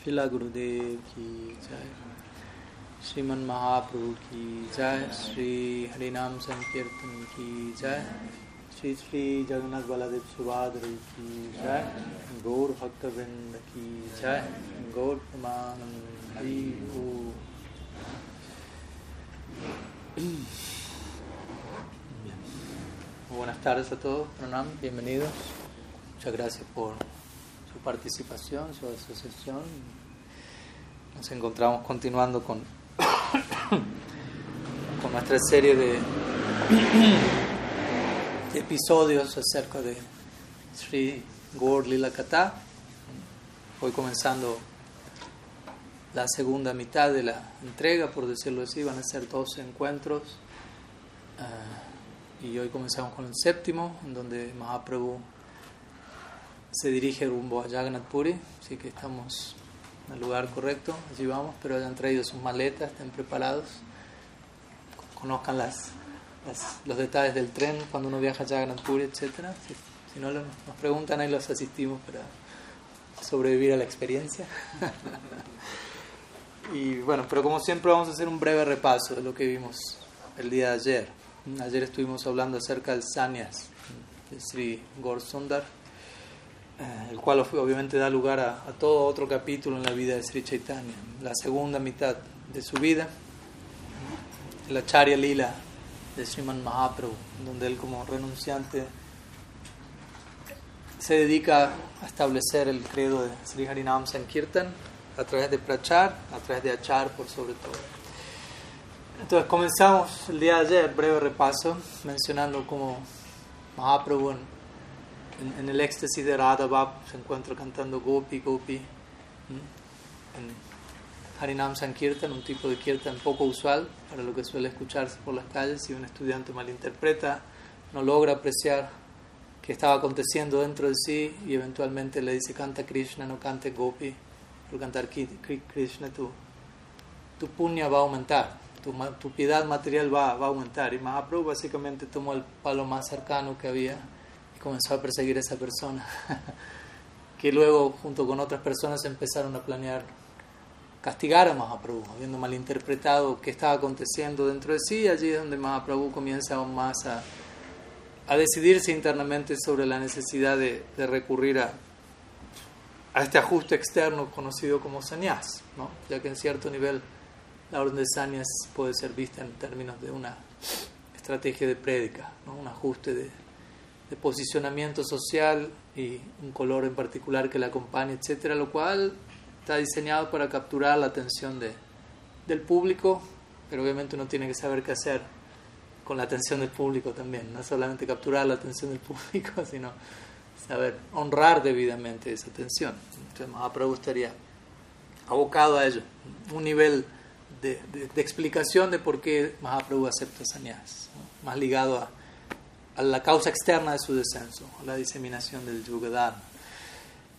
शिला गुरुदेव की जय श्रीमन महाप्रभु की जय श्री हरिनाम संकीर्तन की जय श्री श्री जगन्नाथ बलादेव सुभाद्री की जय गौर भक्तवृंद की जय गौर प्रमानंद Hari. Buenas tardes a todos, Pranam, bienvenidos. Muchas gracias por participación, su asociación. Nos encontramos continuando con, con nuestra serie de, episodios acerca de Sri Gaur Lila Katha. Hoy comenzando la segunda mitad de la entrega, por decirlo así, van a ser 12 encuentros. ah, y hoy comenzamos con el séptimo, en donde Mahaprabhu se dirige rumbo a Jagannath Puri, así que estamos en el lugar correcto, allí vamos, pero hayan traído sus maletas, estén preparados, conozcan las, los detalles del tren cuando uno viaja a Jagannath Puri, etc. Si, no nos preguntan, ahí los asistimos para sobrevivir a la experiencia. y bueno, pero como siempre vamos a hacer un breve repaso de lo que vimos el día de ayer. Ayer estuvimos hablando acerca del Sanyas de Sri Gaur Sundar, el cual obviamente da lugar a, todo otro capítulo en la vida de Sri Chaitanya, la segunda mitad de su vida, la Charya Lila de Sriman Mahaprabhu, donde él como renunciante se dedica a establecer el credo de Sri Harinam Sankirtan a través de Prachar, a través de Achar por sobre todo. Entonces comenzamos el día de ayer, breve repaso, mencionando cómo Mahaprabhu en- en el éxtasis de Radha Bhav se encuentra cantando Gopi Gopi en Harinam Sankirtan, un tipo de kirtan poco usual para lo que suele escucharse por las calles. Si un estudiante malinterpreta, no logra apreciar qué estaba aconteciendo dentro de sí y eventualmente le dice canta Krishna, no cante Gopi. Por cantar Krishna tu, tu punya va a aumentar, tu, tu piedad material va, va a aumentar. Y Mahaprabhu básicamente tomó el palo más cercano que había comenzó a perseguir a esa persona, que luego junto con otras personas empezaron a planear castigar a Mahaprabhu, habiendo malinterpretado qué estaba aconteciendo dentro de sí. Allí es donde Mahaprabhu comienza aún más a, a decidirse internamente sobre la necesidad de, recurrir a, a este ajuste externo conocido como sannyas, ¿no? ya que en cierto nivel la orden de sannyas puede ser vista en términos de una estrategia de prédica, ¿no? un ajuste de, de posicionamiento social y un color en particular que la acompañe, etcétera, lo cual está diseñado para capturar la atención de, del público, pero obviamente uno tiene que saber qué hacer con la atención del público también, no solamente capturar la atención del público, sino saber honrar debidamente esa atención. Entonces Mahaprabhu estaría abocado a ello, un nivel de, de- de explicación de por qué Mahaprabhu acepta sannyas, ¿no? más ligado a, a la causa externa de su descenso, a la diseminación del Yugadharma.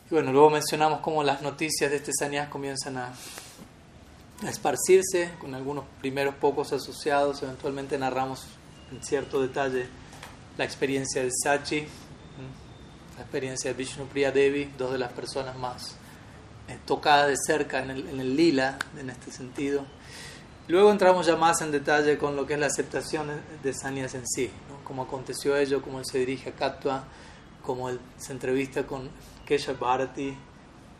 Y bueno, luego mencionamos cómo las noticias de este sannyas comienzan a, esparcirse, con algunos primeros pocos asociados, eventualmente narramos en cierto detalle la experiencia de Sachi, la experiencia de Vishnu Priya Devi, dos de las personas más eh, tocadas de cerca en el, en el lila, en este sentido. Luego entramos ya más en detalle con lo que es la aceptación de- Sanyas en sí. Cómo aconteció ello, cómo él se dirige a Katwa, cómo él se entrevista con Keshav Bharati,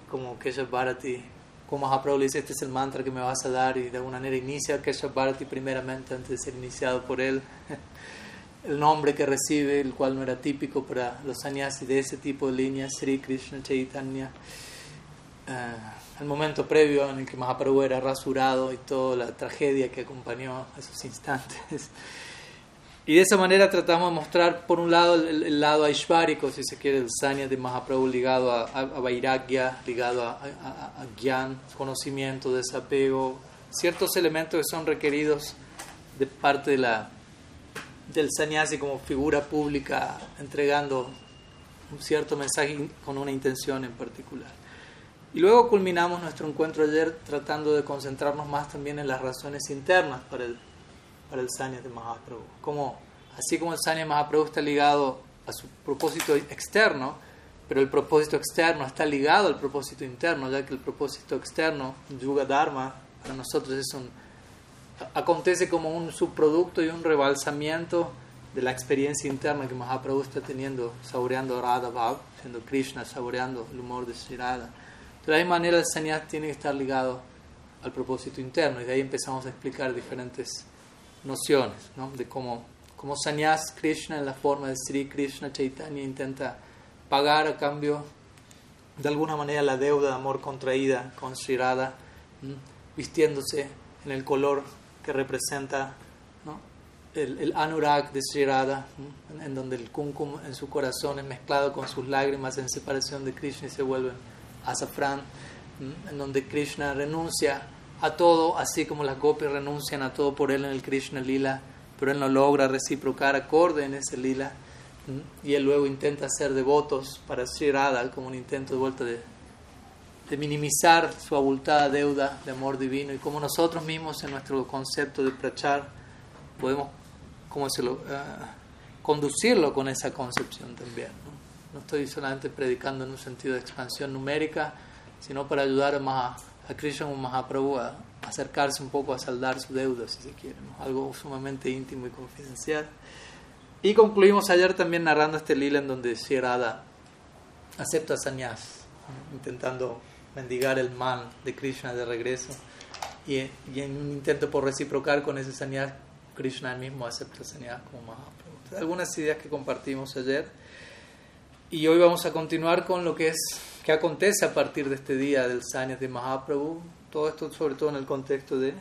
cómo Keshav Bharati, cómo Mahaprabhu le dice, este es el mantra que me vas a dar, y de alguna manera inicia a Keshav Bharati primeramente antes de ser iniciado por él. el nombre que recibe, el cual no era típico para los sannyasis de ese tipo de líneas, Sri Krishna Chaitanya. Eh, el momento previo en el que Mahaprabhu era rasurado y toda la tragedia que acompañó a esos instantes. Y de esa manera tratamos de mostrar, por un lado, el, el lado aishvárico, si se quiere, el sanya de Mahaprabhu ligado a, a, ligado a gyan, conocimiento, desapego, ciertos elementos que son requeridos de parte de la, del sannyasi como figura pública, entregando un cierto mensaje con una intención en particular. Y luego culminamos nuestro encuentro ayer tratando de concentrarnos más también en las razones internas para el, para el Sanya de Mahaprabhu. Como, así como el Sanya de Mahaprabhu está ligado a su propósito externo, pero el propósito externo está ligado al propósito interno, ya que el propósito externo, Yuga Dharma, para nosotros es un, acontece como un subproducto y un rebalsamiento de la experiencia interna que Mahaprabhu está teniendo, saboreando Radha Bhav, siendo Krishna, saboreando el humor de Sri. De la manera, el sannyas tiene que estar ligado al propósito interno y de ahí empezamos a explicar diferentes nociones ¿no? de cómo, cómo sannyas Krishna en la forma de Sri Krishna Chaitanya intenta pagar a cambio de alguna manera la deuda de amor contraída con Sri Radha, vistiéndose en el color que representa el, el, anurag de Sri Radha, en donde el kumkum en su corazón es mezclado con sus lágrimas en separación de Krishna y se vuelven azafrán, en donde Krishna renuncia a todo, así como las gopis renuncian a todo por él en el Krishna Lila, pero él no logra reciprocar acorde en ese Lila, y él luego intenta ser devotos para Sri Radha como un intento de vuelta de, minimizar su abultada deuda de amor divino y como nosotros mismos en nuestro concepto de prachar podemos como se ah, conducirlo con esa concepción también. ¿no? estoy solamente predicando en un sentido de expansión numérica, sino para ayudar más a, Krishna o Mahaprabhu a acercarse un poco a saldar su deuda, si se quiere, algo sumamente íntimo y confidencial. Y concluimos ayer también narrando este lila en donde Shirada acepta sannyas, intentando mendigar el mal de Krishna de regreso. Y, y, en un intento por reciprocar con ese sannyas Krishna mismo acepta sanidad como Mahaprabhu. Algunas ideas que compartimos ayer. Y hoy vamos a continuar con lo que es, qué acontece a partir de este día del Sanyas de Mahaprabhu. Todo esto sobre todo en el contexto de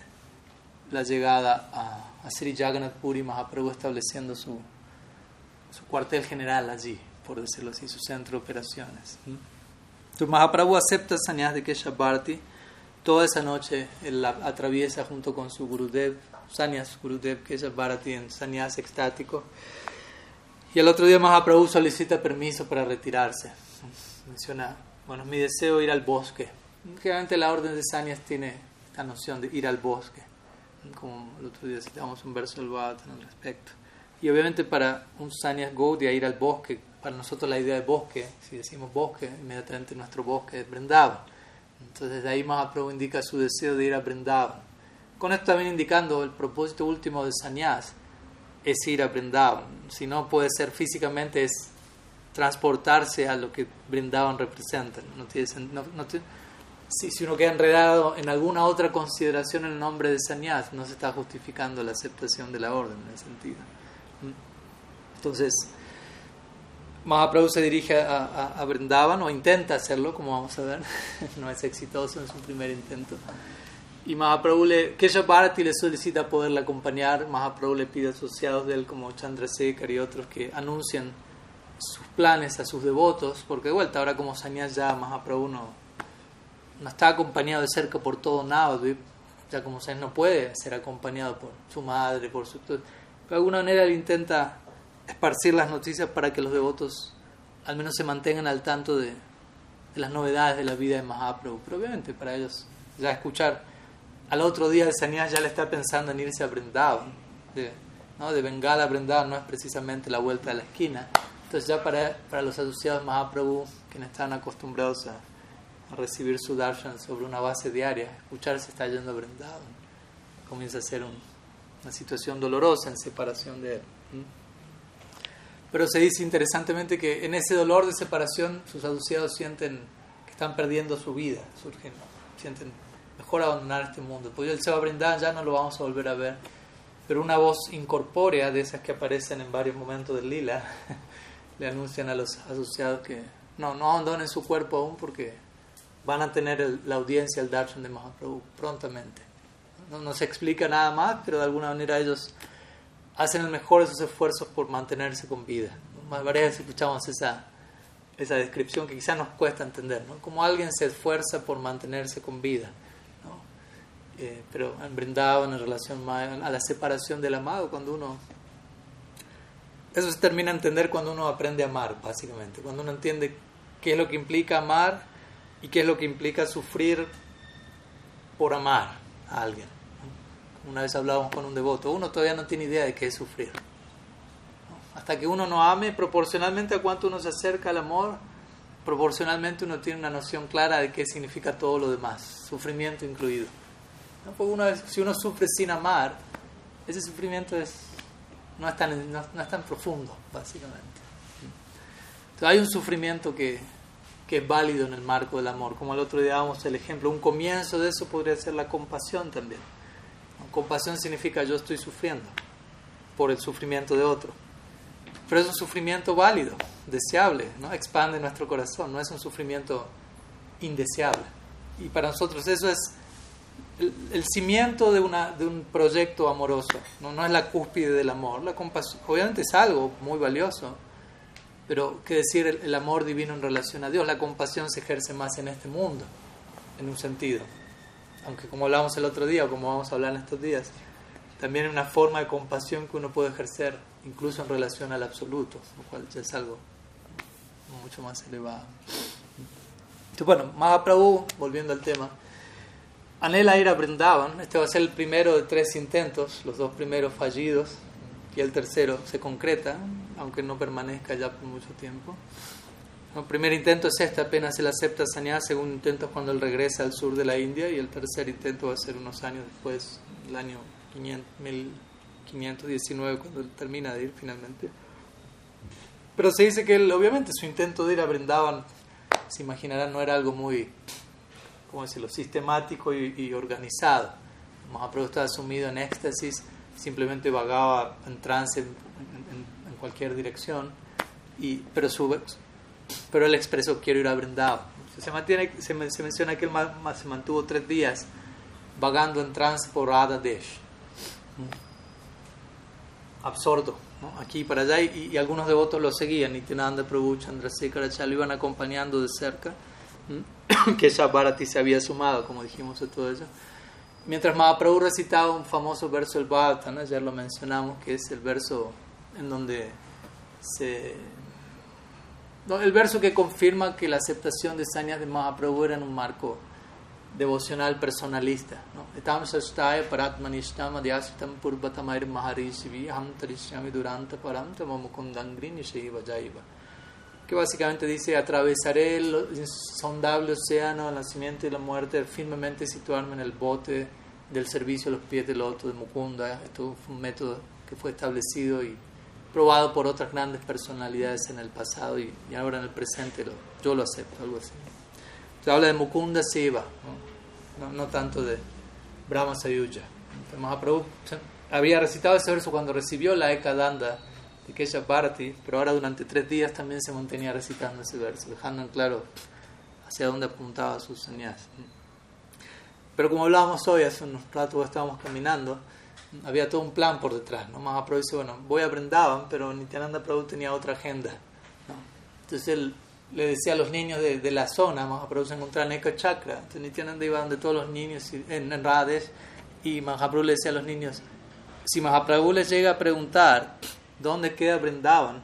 la llegada a, a Sri Jagannath Puri, Mahaprabhu estableciendo su, su cuartel general allí, por decirlo así, su centro de operaciones. Entonces Mahaprabhu acepta el de Kesha Bharti. Toda esa noche él la atraviesa junto con su Gurudev Sanyas Gurudev, Bharati en Sanyas extático. Y el otro día Mahaprabhu solicita permiso para retirarse. Menciona, bueno, mi deseo ir al bosque. Generalmente la orden de Sanyas tiene esta noción de ir al bosque. Como el otro día citamos un verso del Bhagavatam al respecto. Y obviamente para un Sanyas Gaudiya ir al bosque, para nosotros la idea de bosque, si decimos bosque, inmediatamente nuestro bosque es Vrindavan. Entonces de ahí Mahaprabhu indica su deseo de ir a Vrindavan. Con esto también indicando el propósito último del sannyas es ir a Brindavan. Si no puede ser físicamente, es transportarse a lo que Brindavan representa. No tiene, si, si, uno queda enredado en alguna otra consideración en el nombre de sannyas, no se está justificando la aceptación de la orden en ese sentido. Entonces, Mahaprabhu se dirige a, a, a Brindavan o intenta hacerlo, como vamos a ver. no es exitoso en su primer intento. Y Mahaprabhu le, Kesha Bharati le solicita poderle acompañar. Mahaprabhu le pide asociados de él como Chandrasekhar y otros que anuncien sus planes a sus devotos. Porque de vuelta, ahora como Sanyas ya Mahaprabhu no, no está acompañado de cerca por todo Navadvip. Ya como Sanyas no puede ser acompañado por su madre, por su... De alguna manera él intenta esparcir las noticias para que los devotos al menos se mantengan al tanto de, las novedades de la vida de Mahaprabhu. Pero obviamente para ellos ya escuchar al otro día el sannyas ya le está pensando en irse a Brindavan. De, ¿no? de Bengala a Brindavan no es precisamente la vuelta de la esquina. Entonces ya para, para los asociados Mahaprabhu, quienes están acostumbrados a, recibir su darshan sobre una base diaria, escuchar se está yendo a Brindavan. Comienza a ser una situación dolorosa en separación de él. Pero se dice interesantemente que en ese dolor de separación sus asociados sienten que están perdiendo su vida, surgen, sienten mejor abandonar este mundo. Pues él se va a brindar, ya no lo vamos a volver a ver. Pero una voz incorpórea de esas que aparecen en varios momentos del lila le anuncian a los asociados que no, no abandonen su cuerpo aún porque van a tener la audiencia, el darshan de Mahaprabhu prontamente. No, no, se explica nada más, pero de alguna manera ellos hacen el mejor de sus esfuerzos por mantenerse con vida. Más varias veces escuchamos esa, esa descripción que quizás nos cuesta entender, ¿no? Como alguien se esfuerza por mantenerse con vida. Eh, pero han brindado en relación a la separación del amado, cuando uno... Eso se termina a entender cuando uno aprende a amar, básicamente, cuando uno entiende qué es lo que implica amar y qué es lo que implica sufrir por amar a alguien. Una vez hablábamos con un devoto, uno todavía no tiene idea de qué es sufrir. Hasta que uno no ame proporcionalmente a cuánto uno se acerca al amor, proporcionalmente uno tiene una noción clara de qué significa todo lo demás, sufrimiento incluido. ¿No? Porque vez, si uno sufre sin amar, ese sufrimiento es, no, es tan, no, no es tan profundo, básicamente. Entonces hay un sufrimiento que, que es válido en el marco del amor. Como el otro día dábamos el ejemplo, un comienzo de eso podría ser la compasión también. Compasión significa yo estoy sufriendo por el sufrimiento de otro. Pero es un sufrimiento válido, deseable, ¿no? expande nuestro corazón, no es un sufrimiento indeseable. Y para nosotros eso es el, cimiento de, una, de un proyecto amoroso, ¿no? no es la cúspide del amor. La compasión, obviamente es algo muy valioso, pero qué decir el, amor divino en relación a Dios. La compasión se ejerce más en este mundo, en un sentido. Aunque como hablamos el otro día, o como vamos a hablar en estos días, también es una forma de compasión que uno puede ejercer incluso en relación al absoluto, lo cual ya es algo mucho más elevado. Entonces, bueno, Mahaprabhu, volviendo al tema, anhela ir a Brindavan. Este va a ser el primero de tres intentos, los dos primeros fallidos, y el tercero se concreta, aunque no permanezca ya por mucho tiempo. El primer intento es este, apenas él acepta sannyas, segundo intento es cuando él regresa al sur de la India, y el tercer intento va a ser unos años después, el año 500, 1519 cuando él termina de ir finalmente. Pero se dice que él, obviamente su intento de ir a Brindavan, se imaginarán, no era algo muy, ¿cómo decirlo?, sistemático y, y organizado. Mahaprabhu estaba sumido en éxtasis, simplemente vagaba en trance en, en, en cualquier dirección, y, pero, su, pero él expresó, quiero ir a Brindavan. Se, mantiene, se, se menciona que él se mantuvo tres días vagando en trance por Radha Desh absorto, ¿no? aquí para allá, y, y, algunos devotos lo seguían, Nityananda Prabhu, Chandrasekhar lo iban acompañando de cerca, que Bharati se había sumado, como dijimos, a todo ello. Mientras Mahaprabhu recitaba un famoso verso del Bhagavatam, ¿no? ayer lo mencionamos, que es el verso en donde se... El verso que confirma que la aceptación de sañas de Mahaprabhu era en un marco devocional personalista. Que básicamente dice, atravesaré el insondable océano del nacimiento y la muerte, firmemente situarme en el bote del servicio a los pies del loto de Mukunda. Esto fue un método que fue establecido y probado por otras grandes personalidades en el pasado y, y ahora en el presente lo, yo lo acepto, algo así. Se habla de Mukunda Siva, ¿no? No, no tanto de Brahma Sayuja. Había recitado ese verso cuando recibió la Ekadanda de Kesha pero ahora durante tres días también se mantenía recitando ese verso, dejando en claro hacia dónde apuntaba sus señales. Pero como hablábamos hoy, hace unos ratos estábamos caminando, había todo un plan por detrás. ¿no? Mahaprabhu dice, bueno, voy a Brindavan, pero Nityananda Prabhu tenía otra agenda. ¿no? Entonces él le decía a los niños de, de la zona, Mahaprabhu se encontraba en Eka Chakra, entonces Nityananda iba donde todos los niños en, en Rades y Mahaprabhu le decía a los niños, si Mahaprabhu les llega a preguntar dónde queda Brindavan,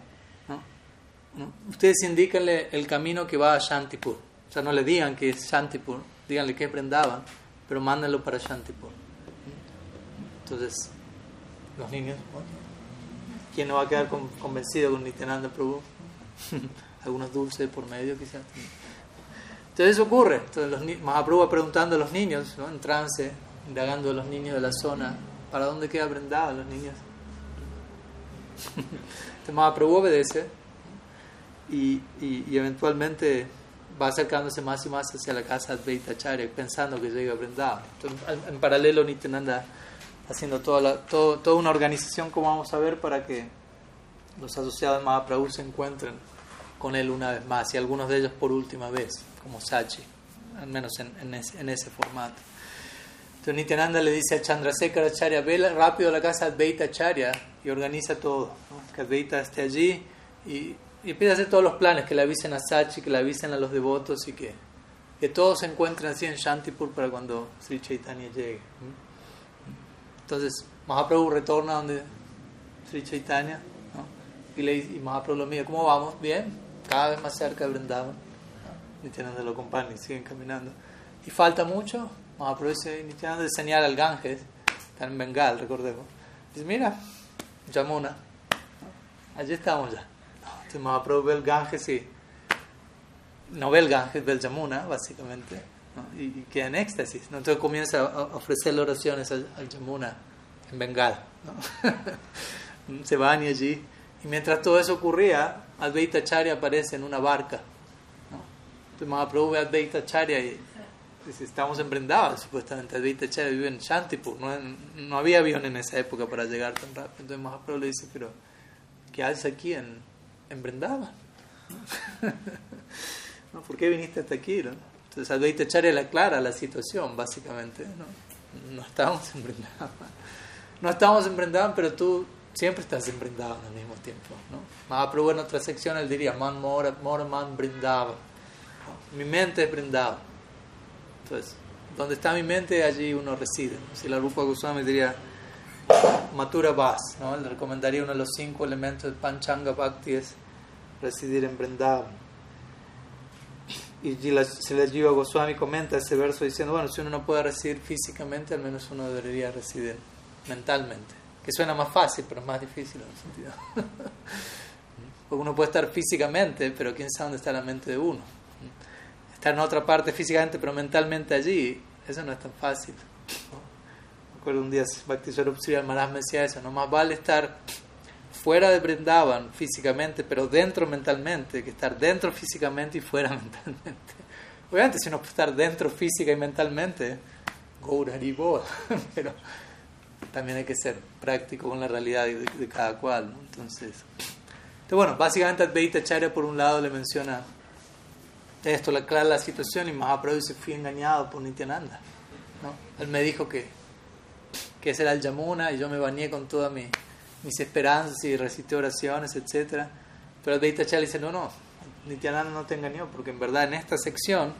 ¿no? ustedes indíquenle el camino que va a Shantipur, o sea, no le digan que es Shantipur, díganle que es Brindavan, pero mándenlo para Shantipur. Entonces, los niños, ¿quién no va a quedar convencido con Nityananda Prabhu? algunos dulces por medio quizás. Entonces eso ocurre. Entonces los Mahaprabhu va preguntando a los niños, ¿no? en trance, indagando a los niños de la zona, ¿para dónde queda prendado los niños? Entonces Mahaprabhu obedece y, y, y, eventualmente va acercándose más y más hacia la casa de Advaitacharya pensando que llega a Vrindavan. Entonces, en, paralelo Nityananda haciendo toda, la, todo, toda una organización, como vamos a ver, para que los asociados de Mahaprabhu se encuentren con él una vez más y algunos de ellos por última vez, como Sachi, al menos en, en, ese, en ese, formato. Entonces Nityananda le dice a Chandrasekhar Acharya, ve rápido a la casa de Advaita Acharya y organiza todo, ¿no? que Advaita esté allí y, y, empieza a hacer todos los planes, que le avisen a Sachi, que le avisen a los devotos y que, que todos se encuentren así en Shantipur para cuando Sri Chaitanya llegue. Entonces Mahaprabhu retorna donde Sri Chaitanya ¿no? y, le, y Mahaprabhu lo mira, ¿cómo vamos? ¿Bien? cada vez más cerca de Vrindavan. Nityananda lo acompaña y siguen caminando. Y falta mucho. Mahaprabhu dice, Nityananda señala al Ganges, está en Bengal, recordemos. Dice, mira, Yamuna, allí estamos ya. Entonces Mahaprabhu ve el Ganges y no ve el Ganges, ve el Yamuna, básicamente, y, queda en éxtasis. Entonces comienza a ofrecerle oraciones al, Yamuna en Bengala. Se baña allí. Y mientras todo eso ocurría, Advaita Charya aparece en una barca. Entonces Mahaprabhu ve a Advaita Charya y estamos en Vrindavan, supuestamente. Advaita Charya vive en Shantipur. No, no, había avión en esa época para llegar tan rápido. Entonces Mahaprabhu le dice, pero ¿qué haces aquí en, en Vrindavan? ¿no? ¿Por qué viniste hasta aquí? ¿no? Entonces Advaita Charya le aclara la situación, básicamente. No, no estamos en No estamos en pero tú siempre estás en Brindavan al mismo tiempo. ¿no? Mahaprabhu en otra sección él diría, man mora, mora man brindaba. Mi mente es brindaba. Entonces, donde está mi mente, allí uno reside. Si la Rupa Goswami diría, Matura Vas, ¿no? le recomendaría uno de los cinco elementos del Panchanga Bhakti es residir en Vrindavan. Y la Jiva Goswami comenta ese verso diciendo, bueno, si uno no puede residir físicamente, al menos uno debería residir mentalmente. Que suena más fácil, pero es más difícil en el sentido. Porque uno puede estar físicamente, pero quién sabe dónde está la mente de uno. Estar en otra parte físicamente, pero mentalmente allí, eso no es tan fácil. Me acuerdo un día Bhakti Swarup Maharaj me decía eso, no más vale estar fuera de Brindavan físicamente, pero dentro mentalmente, que estar dentro físicamente y fuera mentalmente. Obviamente, si uno puede estar dentro física y mentalmente, Gauraribo, pero también hay que ser práctico con la realidad de, cada cual. Entonces, entonces, bueno, básicamente Advaita Charya por un lado le menciona esto, le aclara la situación y Mahaprabhu se fui engañado por Nityananda. ¿no? Él me dijo que, que ese era el Yamuna y yo me bañé con toda mi mis esperanzas y recité oraciones, etc. Pero Deita Chal dice, no, no, Nityananda no te engañó, porque en verdad en esta sección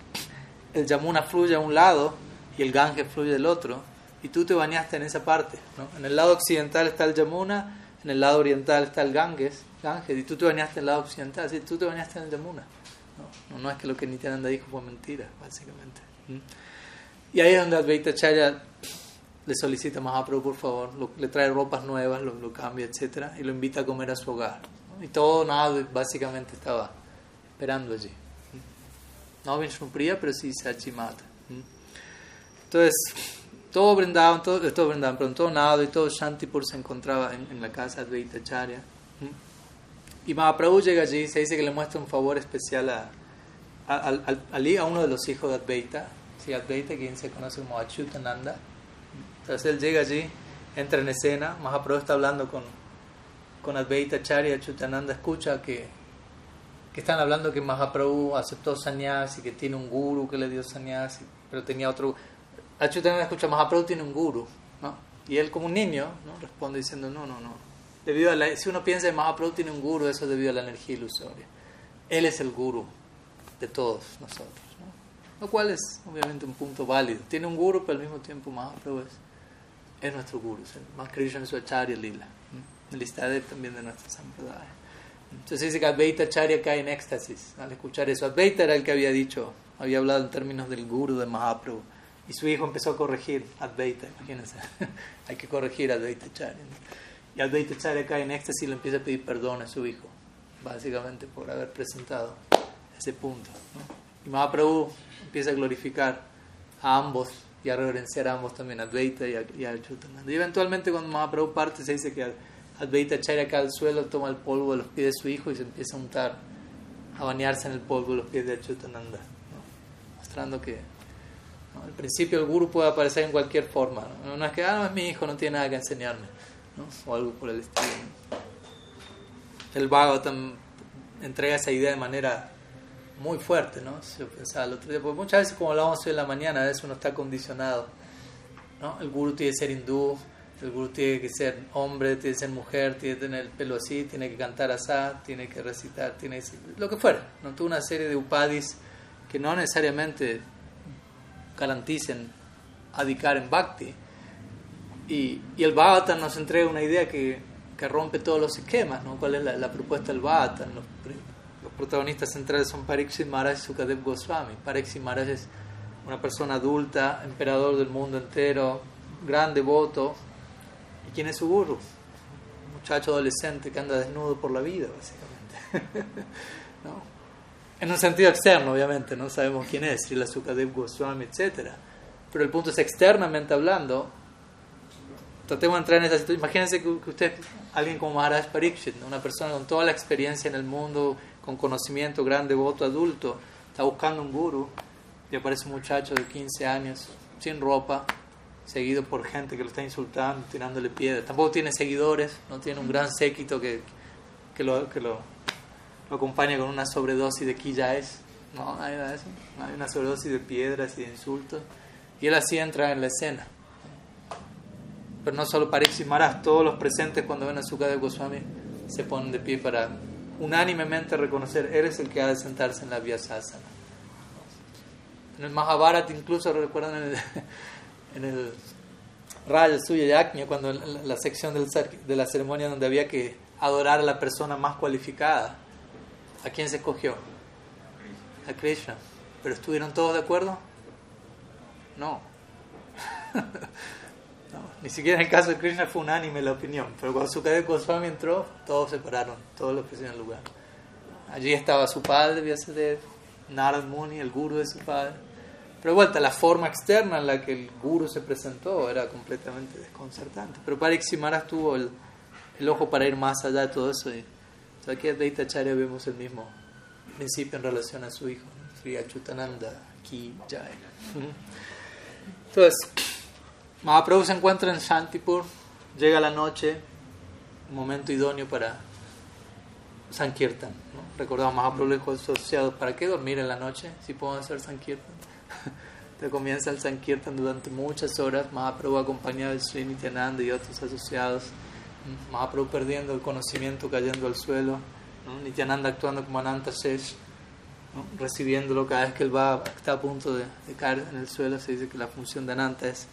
el Yamuna fluye a un lado y el Ganges fluye del otro, y tú te bañaste en esa parte. ¿no? En el lado occidental está el Yamuna, en el lado oriental está el Ganges, Ganges y tú te bañaste en el lado occidental, ¿sí? tú te bañaste en el Yamuna. No, no, es que lo que Nityananda dijo fue mentira, básicamente. Y ahí es donde Advaita Chaya le solicita a Mahaprabhu, por favor, le trae ropas nuevas, lo, lo, cambia, etc. Y lo invita a comer a su hogar. Y todo nada básicamente estaba esperando allí. No Vishnupriya, pero sí Sachimata. Entonces, todo Brindavan, todo, todo Brindavan, pero todo nada y todo Shantipur se encontraba en, la casa de Advaita Charya. Y Mahaprabhu llega allí, se dice que le muestra un favor especial a, a, a, uno de los hijos de Advaita, sí, Advaita, quien se conoce como Achutananda. Entonces él llega allí, entra en escena, Mahaprabhu está hablando con, con Advaita Charya, Chutananda escucha que, que están hablando que Mahaprabhu aceptó sannyas y que tiene un guru que le dio sannyas, pero tenía otro... Achutananda escucha, Mahaprabhu tiene un guru, ¿no? Y él como un niño ¿no? responde diciendo, no, no, no. Debido a la, si uno piensa que Mahaprabhu tiene un guru, eso es debido a la energía ilusoria. Él es el guru de todos nosotros. ¿no? Lo cual es obviamente un punto válido. Tiene un guru, pero al mismo tiempo Mahaprabhu es es nuestro guru, más Krishna su Acharya Lila, el de también de nuestra sampradaya. Entonces dice que Advaita Acharya cae en éxtasis al escuchar eso. Advaita era el que había dicho, había hablado en términos del guru de Mahaprabhu. Y su hijo empezó a corregir Advaita, imagínense, hay que corregir a Advaita Acharya. Y Advaita Acharya cae en éxtasis y le empieza a pedir perdón a su hijo, básicamente por haber presentado ese punto. Y Mahaprabhu empieza a glorificar a ambos y a reverenciar a ambos también, Advaita y a, y Y eventualmente cuando Mahaprabhu parte se dice que Advaita Charya cae al suelo, toma el polvo de los pies de su hijo y se empieza a untar, a bañarse en el polvo de los pies de Achutananda, mostrando que al principio el guru puede aparecer en cualquier forma, no, es que, ah, no es mi hijo, no tiene nada que enseñarme, o algo por el estilo. El Bhagavatam entrega esa idea de manera muy fuerte, ¿no? Si yo pensaba el otro día, porque muchas veces como hablábamos hoy en la mañana, a veces uno está condicionado, ¿no? El guru tiene que ser hindú, el guru tiene que ser hombre, tiene que ser mujer, tiene que tener el pelo así, tiene que cantar así, tiene que recitar, tiene que lo que fuera, ¿no? Toda una serie de upadis que no necesariamente garanticen adicar en bhakti. Y, y el Bhagavatam nos entrega una idea que, que rompe todos los esquemas, ¿no? ¿Cuál es la, la propuesta del Bhagavatam? Los, protagonistas centrales son Pariksit Maharaj y Sukadev Goswami. Pariksit Maharaj es una persona adulta, emperador del mundo entero, gran devoto. ¿Y quién es su guru? Un muchacho adolescente que anda desnudo por la vida, básicamente. ¿No? En un sentido externo, obviamente, no sabemos quién es, Srila Sukadev Goswami, etc. Pero el punto es externamente hablando, tratemos de entrar en esa situación. Imagínense que, usted, alguien como Maharaj Pariksit, una persona con toda la experiencia en el mundo, con conocimiento, gran devoto, adulto, está buscando un guru y aparece un muchacho de 15 años, sin ropa, seguido por gente que lo está insultando, tirándole piedras. Tampoco tiene seguidores, no tiene un gran séquito que, que, lo, que lo, lo acompaña con una sobredosis de es No, no eso. Hay una sobredosis de piedras y de insultos. Y él así entra en la escena. Pero no solo Pariksit Maharaj, todos los presentes cuando ven a Sukadeva Goswami se ponen de pie para unánimemente reconocer, él es el que ha de sentarse en la Vyasasana. En el Mahabharata incluso recuerdan en el, en el Raya Suya Yajna, cuando en la sección del, de la ceremonia donde había que adorar a la persona más cualificada, ¿a quién se escogió? A Krishna. ¿Pero estuvieron todos de acuerdo? No. Ni siquiera en el caso de Krishna fue unánime la opinión. Pero cuando Sukadeva Goswami entró, todos se pararon, todos pusieron en lugar. Allí estaba su padre, Vyasadeva, Narad Muni, el guru de su padre. Pero de vuelta, la forma externa en la que el guru se presentó era completamente desconcertante. Pero Maharaj tuvo el, el, ojo para ir más allá de todo eso. Y aquí en Deita Acharya vemos el mismo principio en relación a su hijo, Sri Achutananda Ki Jai. Entonces, Mahaprabhu se encuentra en Shantipur, llega la noche, momento idóneo para Sankirtan. ¿no? Recordamos, Mahaprabhu le dijo a sus asociados, ¿para qué dormir en la noche si puedo hacer Sankirtan? Comienza el Sankirtan durante muchas horas, Mahaprabhu acompañado de Sri Nityananda y otros asociados, Mahaprabhu perdiendo el conocimiento, cayendo al suelo, Nityananda actuando como Ananta Shesh, recibiéndolo cada vez que él va, está a punto de, caer en el suelo, se dice que la función de Ananta es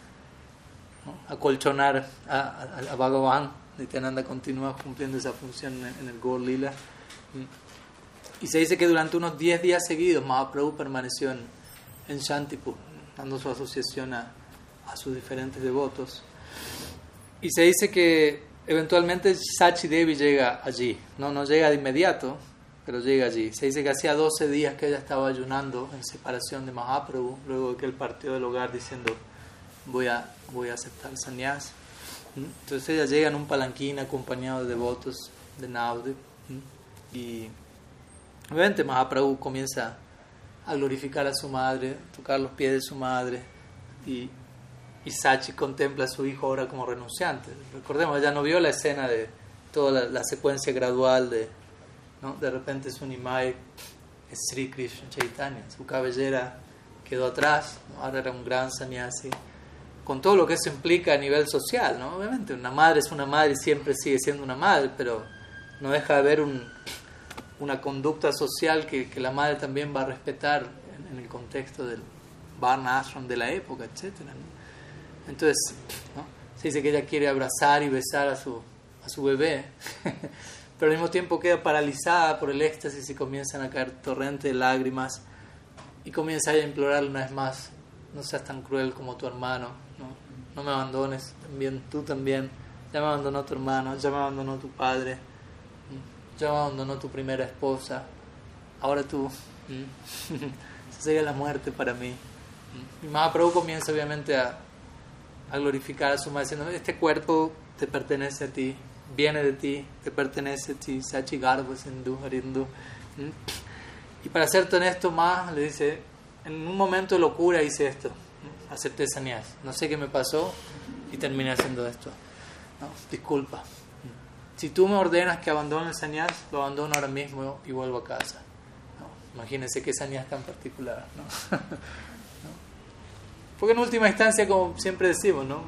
acolchonar a, a, a Bhagavan, Nityananda continúa cumpliendo esa función en, el Gaur Lila. Y se dice que durante unos 10 días seguidos Mahaprabhu permaneció en, en Shantipur, dando su asociación a, a, sus diferentes devotos. Y se dice que eventualmente Sachi Devi llega allí, no, no llega de inmediato, pero llega allí. Se dice que hacía 12 días que ella estaba ayunando en separación de Mahaprabhu, luego que él partió del hogar diciendo, voy a, voy a aceptar sannyas. Entonces ella llega en un palanquín acompañado de devotos de Navdev y obviamente Mahaprabhu comienza a glorificar a su madre, tocar los pies de su madre y, y Sachi contempla a su hijo ahora como renunciante. Recordemos, ella no vio la escena de toda la, secuencia gradual de, ¿no? de repente es un Imai, es Sri Krishna Chaitanya, su cabellera quedó atrás, ahora era un gran sannyasi, con todo lo que eso implica a nivel social, ¿no? Obviamente una madre es una madre y siempre sigue siendo una madre, pero no deja de haber un, una conducta social que, la madre también va a respetar en, el contexto del Varna Ashram de la época, etc. Entonces, se dice que ella quiere abrazar y besar a su, a su bebé, pero al mismo tiempo queda paralizada por el éxtasis y comienzan a caer torrentes de lágrimas y comienza a implorar una vez más, no seas tan cruel como tu hermano, no, me abandones, también tú también, ya me abandonó tu hermano, ya me abandonó tu padre ya abandonó tu primera esposa, ahora tú, esa sería la muerte para mí. Y Mahaprabhu comienza obviamente a, a glorificar a su madre diciendo, este cuerpo te pertenece a ti, viene de ti, te pertenece a ti, Sachi Garbo, Sindhu, Harindu. Y para ser honesto más, le dice, en un momento de locura hice esto, acepté sannyas, no sé qué me pasó y terminé haciendo esto. No, disculpa si tú me ordenas que abandone el sannyas, lo abandono ahora mismo y vuelvo a casa. Imagínense qué sannyas tan particular. ¿no? Porque en última instancia, como siempre decimos, ¿no?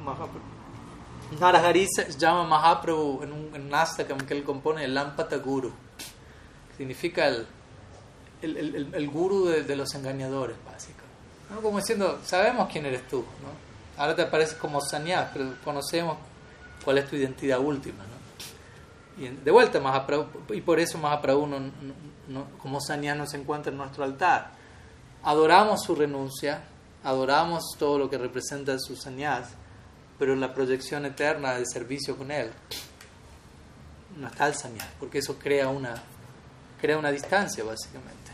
Narahari llama Mahaprabhu en un, en un que él compone el Lampata Guru, que significa el, el, el, el guru de, de, los engañadores, básicamente. ¿No? Como diciendo, sabemos quién eres tú, ¿no? ahora te apareces como sannyas, pero conocemos cuál es tu identidad última. ¿no? Y de vuelta, Mahaprabhu, y por eso Mahaprabhu no, no, como Sanyas no se encuentra en nuestro altar. Adoramos su renuncia, adoramos todo lo que representa su Sanyas, pero en la proyección eterna de servicio con Él no está el Sanyas, porque eso crea una, crea una distancia básicamente.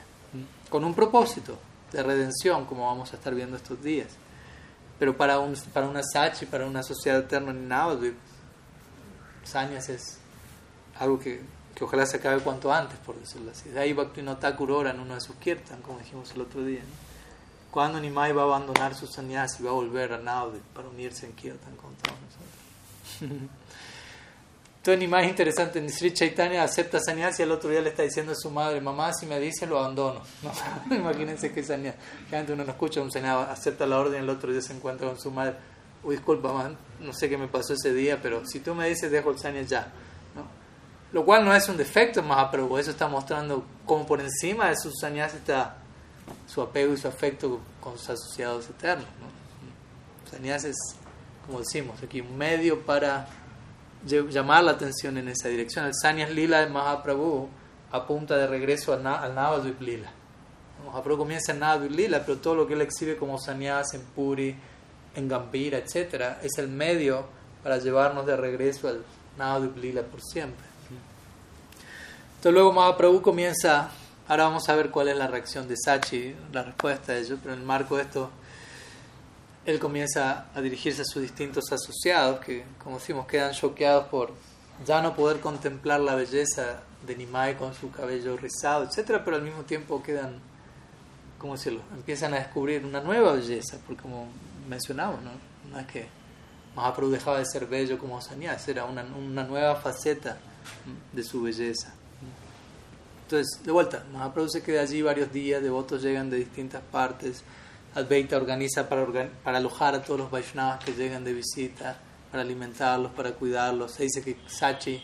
con un propósito de redención, como vamos a estar viendo estos días. Pero para, un, para una Sachi, para una sociedad eterna ni nada, Sanyas es algo que, que, ojalá se acabe cuanto antes, por decirlo así. De ahí Bhaktivinoda Ora en uno de sus kirtan, como dijimos el otro día. ¿Cuándo Nimai va a abandonar su sannyas y va a volver a Naudi para unirse en kirtan con todos nosotros? Entonces, ni más interesante, Sri Chaitanya acepta sannyas y el otro día le está diciendo a su madre, mamá, si me dice, lo abandono. ¿No? Imagínense que sannyas, antes uno no escucha, un sannyas acepta la orden el otro día se encuentra con su madre. Uy, disculpa, man, no sé qué me pasó ese día, pero si tú me dices, dejo el sannyas ya. ¿no? Lo cual no es un defecto pero eso está mostrando cómo por encima de sus sannyas está su apego y su afecto con sus asociados eternos. ¿no? Es, como decimos aquí, un medio para llamar la atención en esa dirección. El Sanyas Lila de Mahaprabhu apunta de regreso al, al Navadvip Lila. Mahaprabhu comienza en Navadvip Lila, pero todo lo que él exhibe como Sanyas en Puri, en Gambira, etc., es el medio para llevarnos de regreso al Navadvip Lila por siempre. Entonces luego Mahaprabhu comienza, ahora vamos a ver cuál es la reacción de Sachi, la respuesta a ello, pero en el marco de esto él comienza a dirigirse a sus distintos asociados, que como decimos quedan choqueados por ya no poder contemplar la belleza de Nimai con su cabello rizado, etc., pero al mismo tiempo quedan, ¿cómo decirlo?, empiezan a descubrir una nueva belleza, porque como mencionamos, ¿no? no es que Mahaprabhu dejaba de ser bello como Sanyas, era una, una nueva faceta de su belleza. Entonces, de vuelta, Mahaprabhu se queda allí varios días, devotos llegan de distintas partes, Advaita organiza para, para alojar a todos los Vaishnavas que llegan de visita, para alimentarlos, para cuidarlos. Se dice que Sachi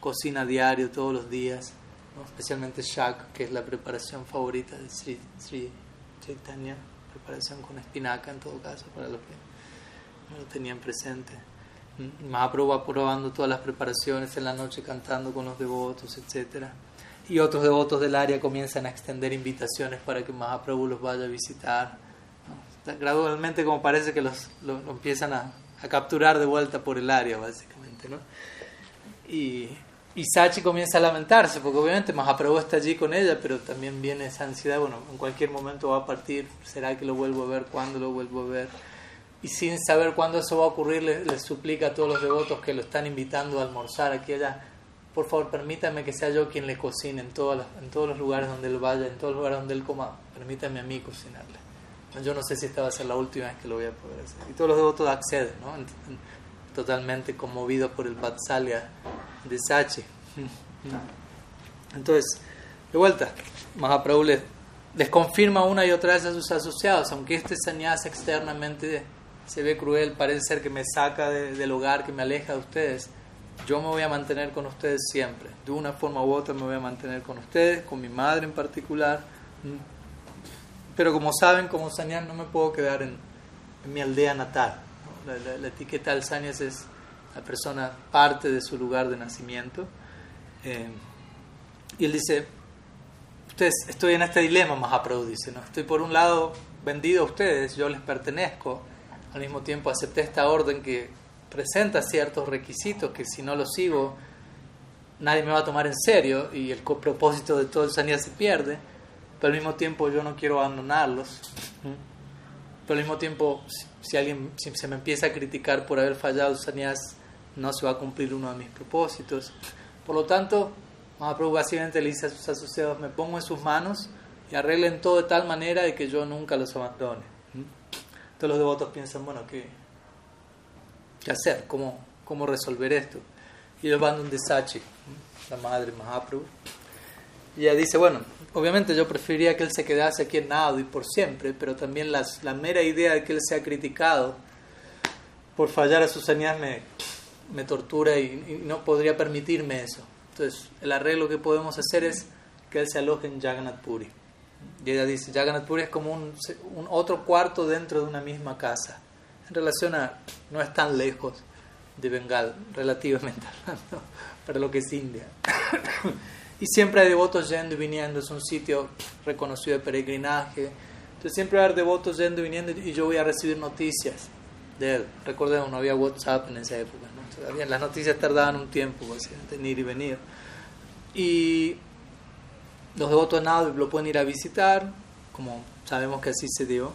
cocina diario, todos los días, especialmente Shak, que es la preparación favorita de Sri, Sri Chaitanya, preparación con espinaca en todo caso, para los que no lo tenían presente. Mahaprabhu va probando todas las preparaciones en la noche, cantando con los devotos, etc. Y otros devotos del área comienzan a extender invitaciones para que Mahaprabhu los vaya a visitar gradualmente como parece que los, lo, empiezan a, a, capturar de vuelta por el área, básicamente, ¿no? Y, y Sachi comienza a lamentarse, porque obviamente Mahaprabhu está allí con ella, pero también viene esa ansiedad, bueno, en cualquier momento va a partir, ¿será que lo vuelvo a ver? ¿Cuándo lo vuelvo a ver? Y sin saber cuándo eso va a ocurrir, le, suplica a todos los devotos que lo están invitando a almorzar aquí allá, por favor, permítame que sea yo quien le cocine en, todas en todos los lugares donde él vaya, en todos los lugares donde él coma, permítame a mí cocinarle yo no sé si esta va a ser la última vez que lo voy a poder hacer. Y todos los devotos acceden, ¿no? totalmente conmovidos por el Vatsalya de Sachi. Entonces, de vuelta, Mahaprabhu les, les, confirma una y otra vez a sus asociados, aunque este sannyasa externamente se ve cruel, parece ser que me saca del hogar, que me aleja de ustedes, yo me voy a mantener con ustedes siempre. De una forma u otra me voy a mantener con ustedes, con mi madre en particular pero como saben, como Sanyas no me puedo quedar en, mi aldea natal. La, etiqueta del Sanyas es la persona parte de su lugar de nacimiento. Eh, y él dice, ustedes, estoy en este dilema, Mahaprabhu dice, ¿no? estoy por un lado vendido a ustedes, yo les pertenezco, al mismo tiempo acepté esta orden que presenta ciertos requisitos que si no los sigo nadie me va a tomar en serio y el propósito de todo el Sanyas se pierde pero al mismo tiempo yo no quiero abandonarlos. Pero al mismo tiempo, si alguien si se me empieza a criticar por haber fallado Sanyas, no se va a cumplir uno de mis propósitos. Por lo tanto, Mahaprabhu básicamente le dice a sus asociados, me pongo en sus manos y arreglen todo de tal manera de que yo nunca los abandone. Entonces los devotos piensan, bueno, ¿qué, qué hacer? ¿Cómo, ¿Cómo resolver esto? Y ellos van donde Sachi, la madre Mahaprabhu. Y ella dice, bueno, obviamente yo preferiría que él se quedase aquí en Nadu y por siempre, pero también las, la mera idea de que él sea criticado por fallar a sus señas me, me tortura y, no podría permitirme eso. Entonces, el arreglo que podemos hacer es que él se aloje en Jagannath Puri. Y ella dice, Jagannath Puri es como un, un otro cuarto dentro de una misma casa. En relación a, no es tan lejos de Bengal, relativamente hablando, para lo que es India. Y siempre hay devotos yendo y viniendo, es un sitio reconocido de peregrinaje. Entonces siempre va a haber devotos yendo y viniendo y yo voy a recibir noticias de él. Recordemos, no había WhatsApp en esa época, ¿no? las noticias tardaban un tiempo, básicamente, en ir y venir. Y, los devotos de lo pueden ir a visitar, como sabemos que así se dio,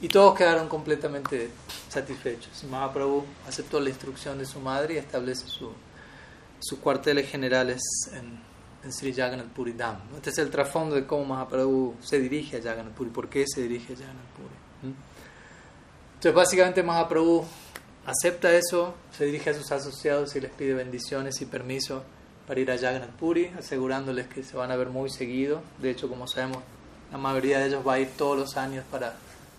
y todos quedaron completamente satisfechos. Mahaprabhu aceptó la instrucción de su madre y establece su, sus cuarteles generales en, en Sri Jagannath Puri Dham. Este es el trasfondo de cómo Mahaprabhu se dirige a Jagannath Puri, por qué se dirige a Jagannath Puri. Entonces, básicamente, Mahaprabhu acepta eso, se dirige a sus asociados y les pide bendiciones y permiso para ir a Jagannath Puri, asegurándoles que se van a ver muy seguido. De hecho, como sabemos, la mayoría de ellos va a ir todos los años para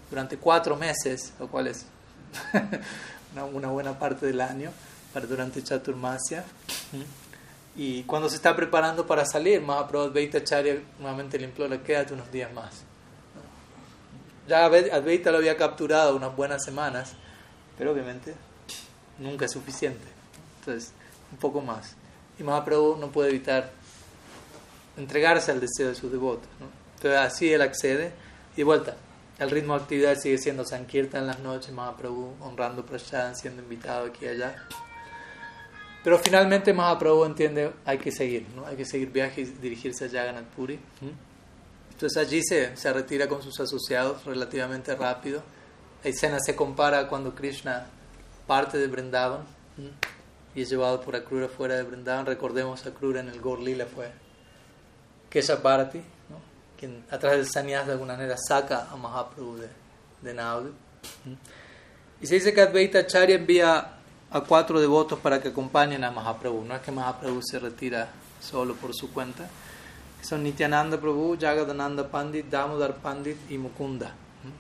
durante cuatro meses, lo cual es una, buena parte del año, para durante Chaturmasya. Y cuando se está preparando para salir, Mahaprabhu Charya nuevamente le implora, quédate unos días más. Ya Advaita lo había capturado unas buenas semanas, pero obviamente nunca es suficiente. Entonces, un poco más. Y Mahaprabhu no puede evitar entregarse al deseo de sus devotos. Entonces, así él accede y vuelta. El ritmo de actividad sigue siendo Sankirtan en las noches, Mahaprabhu honrando Prasad, siendo invitado aquí y allá. Pero finalmente Mahaprabhu entiende hay que seguir, ¿no? hay que seguir viaje y dirigirse a Jagannath Puri. Entonces allí se, se retira con sus asociados relativamente rápido. La escena se compara cuando Krishna parte de Vrindavan y es llevado por Akrura fuera de Vrindavan. Recordemos Akrura en el Gorlila fue Keshaparati, quien a través del sannyas de alguna manera saca a Mahaprabhu de, de Y se dice que Advaita Acharya envía a cuatro devotos para que acompañen a Mahaprabhu. No es que Mahaprabhu se retira solo por su cuenta. Son Nityananda Prabhu, Jagadananda Pandit, Damodar Pandit y Mukunda.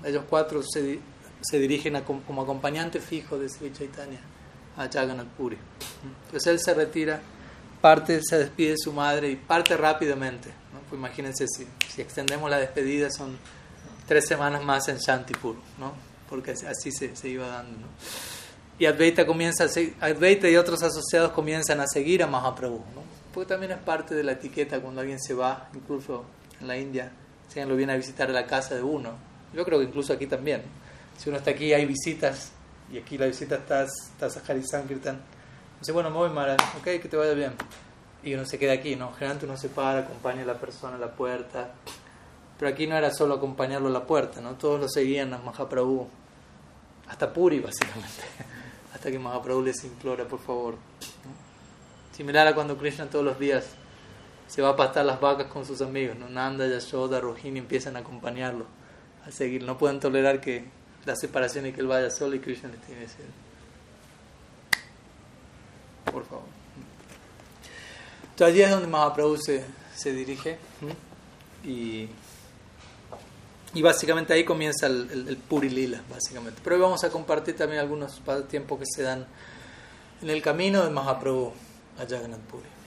Ellos cuatro se, se dirigen como acompañante fijo de Sri Chaitanya a Jagannath Puri. Entonces él se retira, parte, se despide de su madre y parte rápidamente. Pues imagínense si, si extendemos la despedida, son tres semanas más en Shantipur, ¿no? porque así se, se iba dando. ¿no? Y Advaita, comienza a Advaita y otros asociados comienzan a seguir a Mahaprabhu, ¿no? porque también es parte de la etiqueta cuando alguien se va, incluso en la India, si alguien lo viene a visitar a la casa de uno. Yo creo que incluso aquí también. Si uno está aquí, hay visitas, y aquí la visita está, está Sahari Sankirtan. Dice, bueno, me voy, Mara, ok, que te vaya bien y uno se queda aquí, ¿no? Generalmente uno se para, acompaña a la persona a la puerta. Pero aquí no era solo acompañarlo a la puerta, ¿no? Todos lo seguían a Mahaprabhu. Hasta Puri, básicamente. Hasta que Mahaprabhu les implora, por favor. Similar a cuando Krishna todos los días se va a pastar las vacas con sus amigos, ¿no? Nanda, Yashoda, Rohini empiezan a acompañarlo, a seguir. No pueden tolerar que la separación y que él vaya solo y Krishna les tiene que decir. Por favor. Entonces allí es donde Mahaprabhu se, se dirige y, y, básicamente ahí comienza el, el, Puri Lila, básicamente. Pero hoy vamos a compartir también algunos tiempos que se dan en el camino de Mahaprabhu a Jagannath Puri.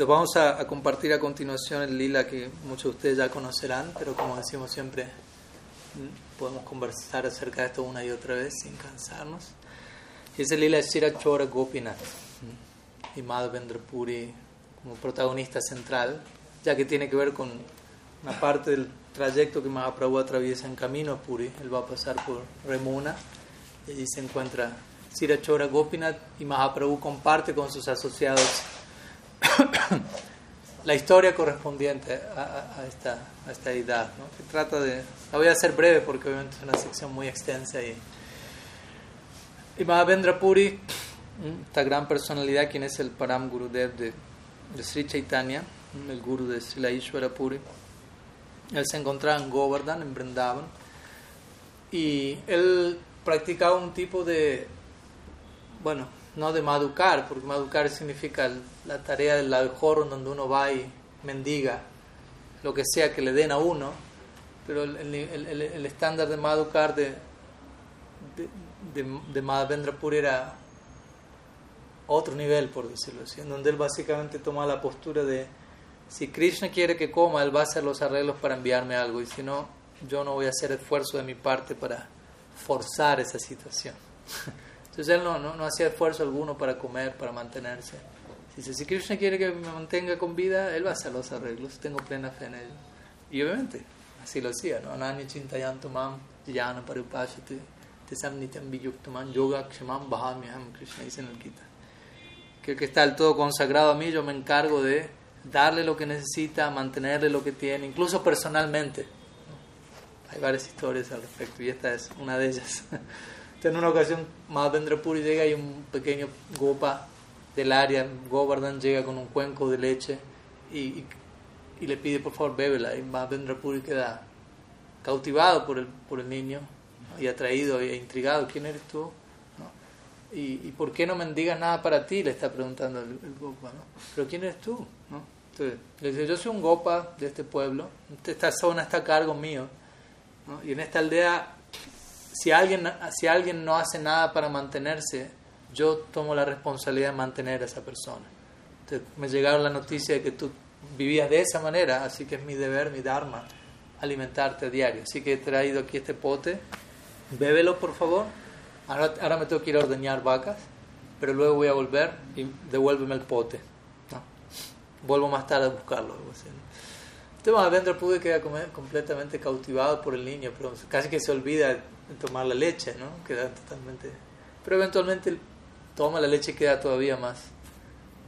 Entonces vamos a, compartir a continuación el lila que muchos de ustedes ya conocerán, pero como decimos siempre, podemos conversar acerca de esto una y otra vez sin cansarnos. Y ese lila es Chora Gopinath y Madhavendra Puri como protagonista central, ya que tiene que ver con una parte del trayecto que Mahaprabhu atraviesa en camino a Puri. Él va a pasar por Remuna y allí se encuentra Sirachora Gopinath y Mahaprabhu comparte con sus asociados la historia correspondiente a, esta, a esta edad. ¿no? Se trata de, la voy a hacer breve porque obviamente es una sección muy extensa y, y Mahavendra Puri esta gran personalidad, quien es el Param Gurudev de, de Sri Chaitanya, el guru de Sri Ishwara Puri. Él se encontraba en Govardhan, en Vrindavan, y él practicaba un tipo de, bueno, no de madukar, porque madukar significa la tarea del abejorro donde uno va y mendiga lo que sea que le den a uno, pero el, el, estándar de madukar de, de, de, de Madhavendra Puri era otro nivel, por decirlo así, en donde él básicamente toma la postura de, si Krishna quiere que coma, él va a hacer los arreglos para enviarme algo, y si no, yo no voy a hacer esfuerzo de mi parte para forzar esa situación. Entonces él no, no, hacía esfuerzo alguno para comer, para mantenerse. Dice, si Krishna quiere que me mantenga con vida, él va a hacer los arreglos, tengo plena fe en él. Y obviamente, así lo hacía, ¿no? Ananya chintayantumam, yana parupashate, tesam nityam viyuktamam, yoga kshamam bahamyaham, Krishna dice en el Gita que el que está del todo consagrado a mí, yo me encargo de darle lo que necesita, mantenerle lo que tiene, incluso personalmente. Hay varias historias al respecto y esta es una de ellas. en una ocasión, Mahavendra Puri llega y un pequeño gopa del área, Govardhan, llega con un cuenco de leche y, y, le pide por favor bébela. Y Mahavendra Puri queda cautivado por el, por el niño y atraído e intrigado. ¿Quién eres tú? ¿Y, ¿Y, por qué no mendigas nada para ti? Le está preguntando el, Gopa. ¿no? ¿Pero quién eres tú? ¿no? Le dice, yo soy un Gopa de este pueblo, esta zona está a cargo mío. Y en esta aldea, si alguien, si alguien no hace nada para mantenerse, yo tomo la responsabilidad de mantener a esa persona. Entonces, me llegaron la noticia de que tú vivías de esa manera, así que es mi deber, mi dharma, alimentarte a diario. Así que he traído aquí este pote, bébelo por favor ahora, me tengo que ir a ordeñar vacas, pero luego voy a volver y devuélveme el pote. Vuelvo más tarde a buscarlo. Entonces Mahavendra pude quedar completamente cautivado por el niño, pero casi que se olvida de tomar la leche, ¿no? Queda totalmente... Pero eventualmente toma la leche y queda todavía más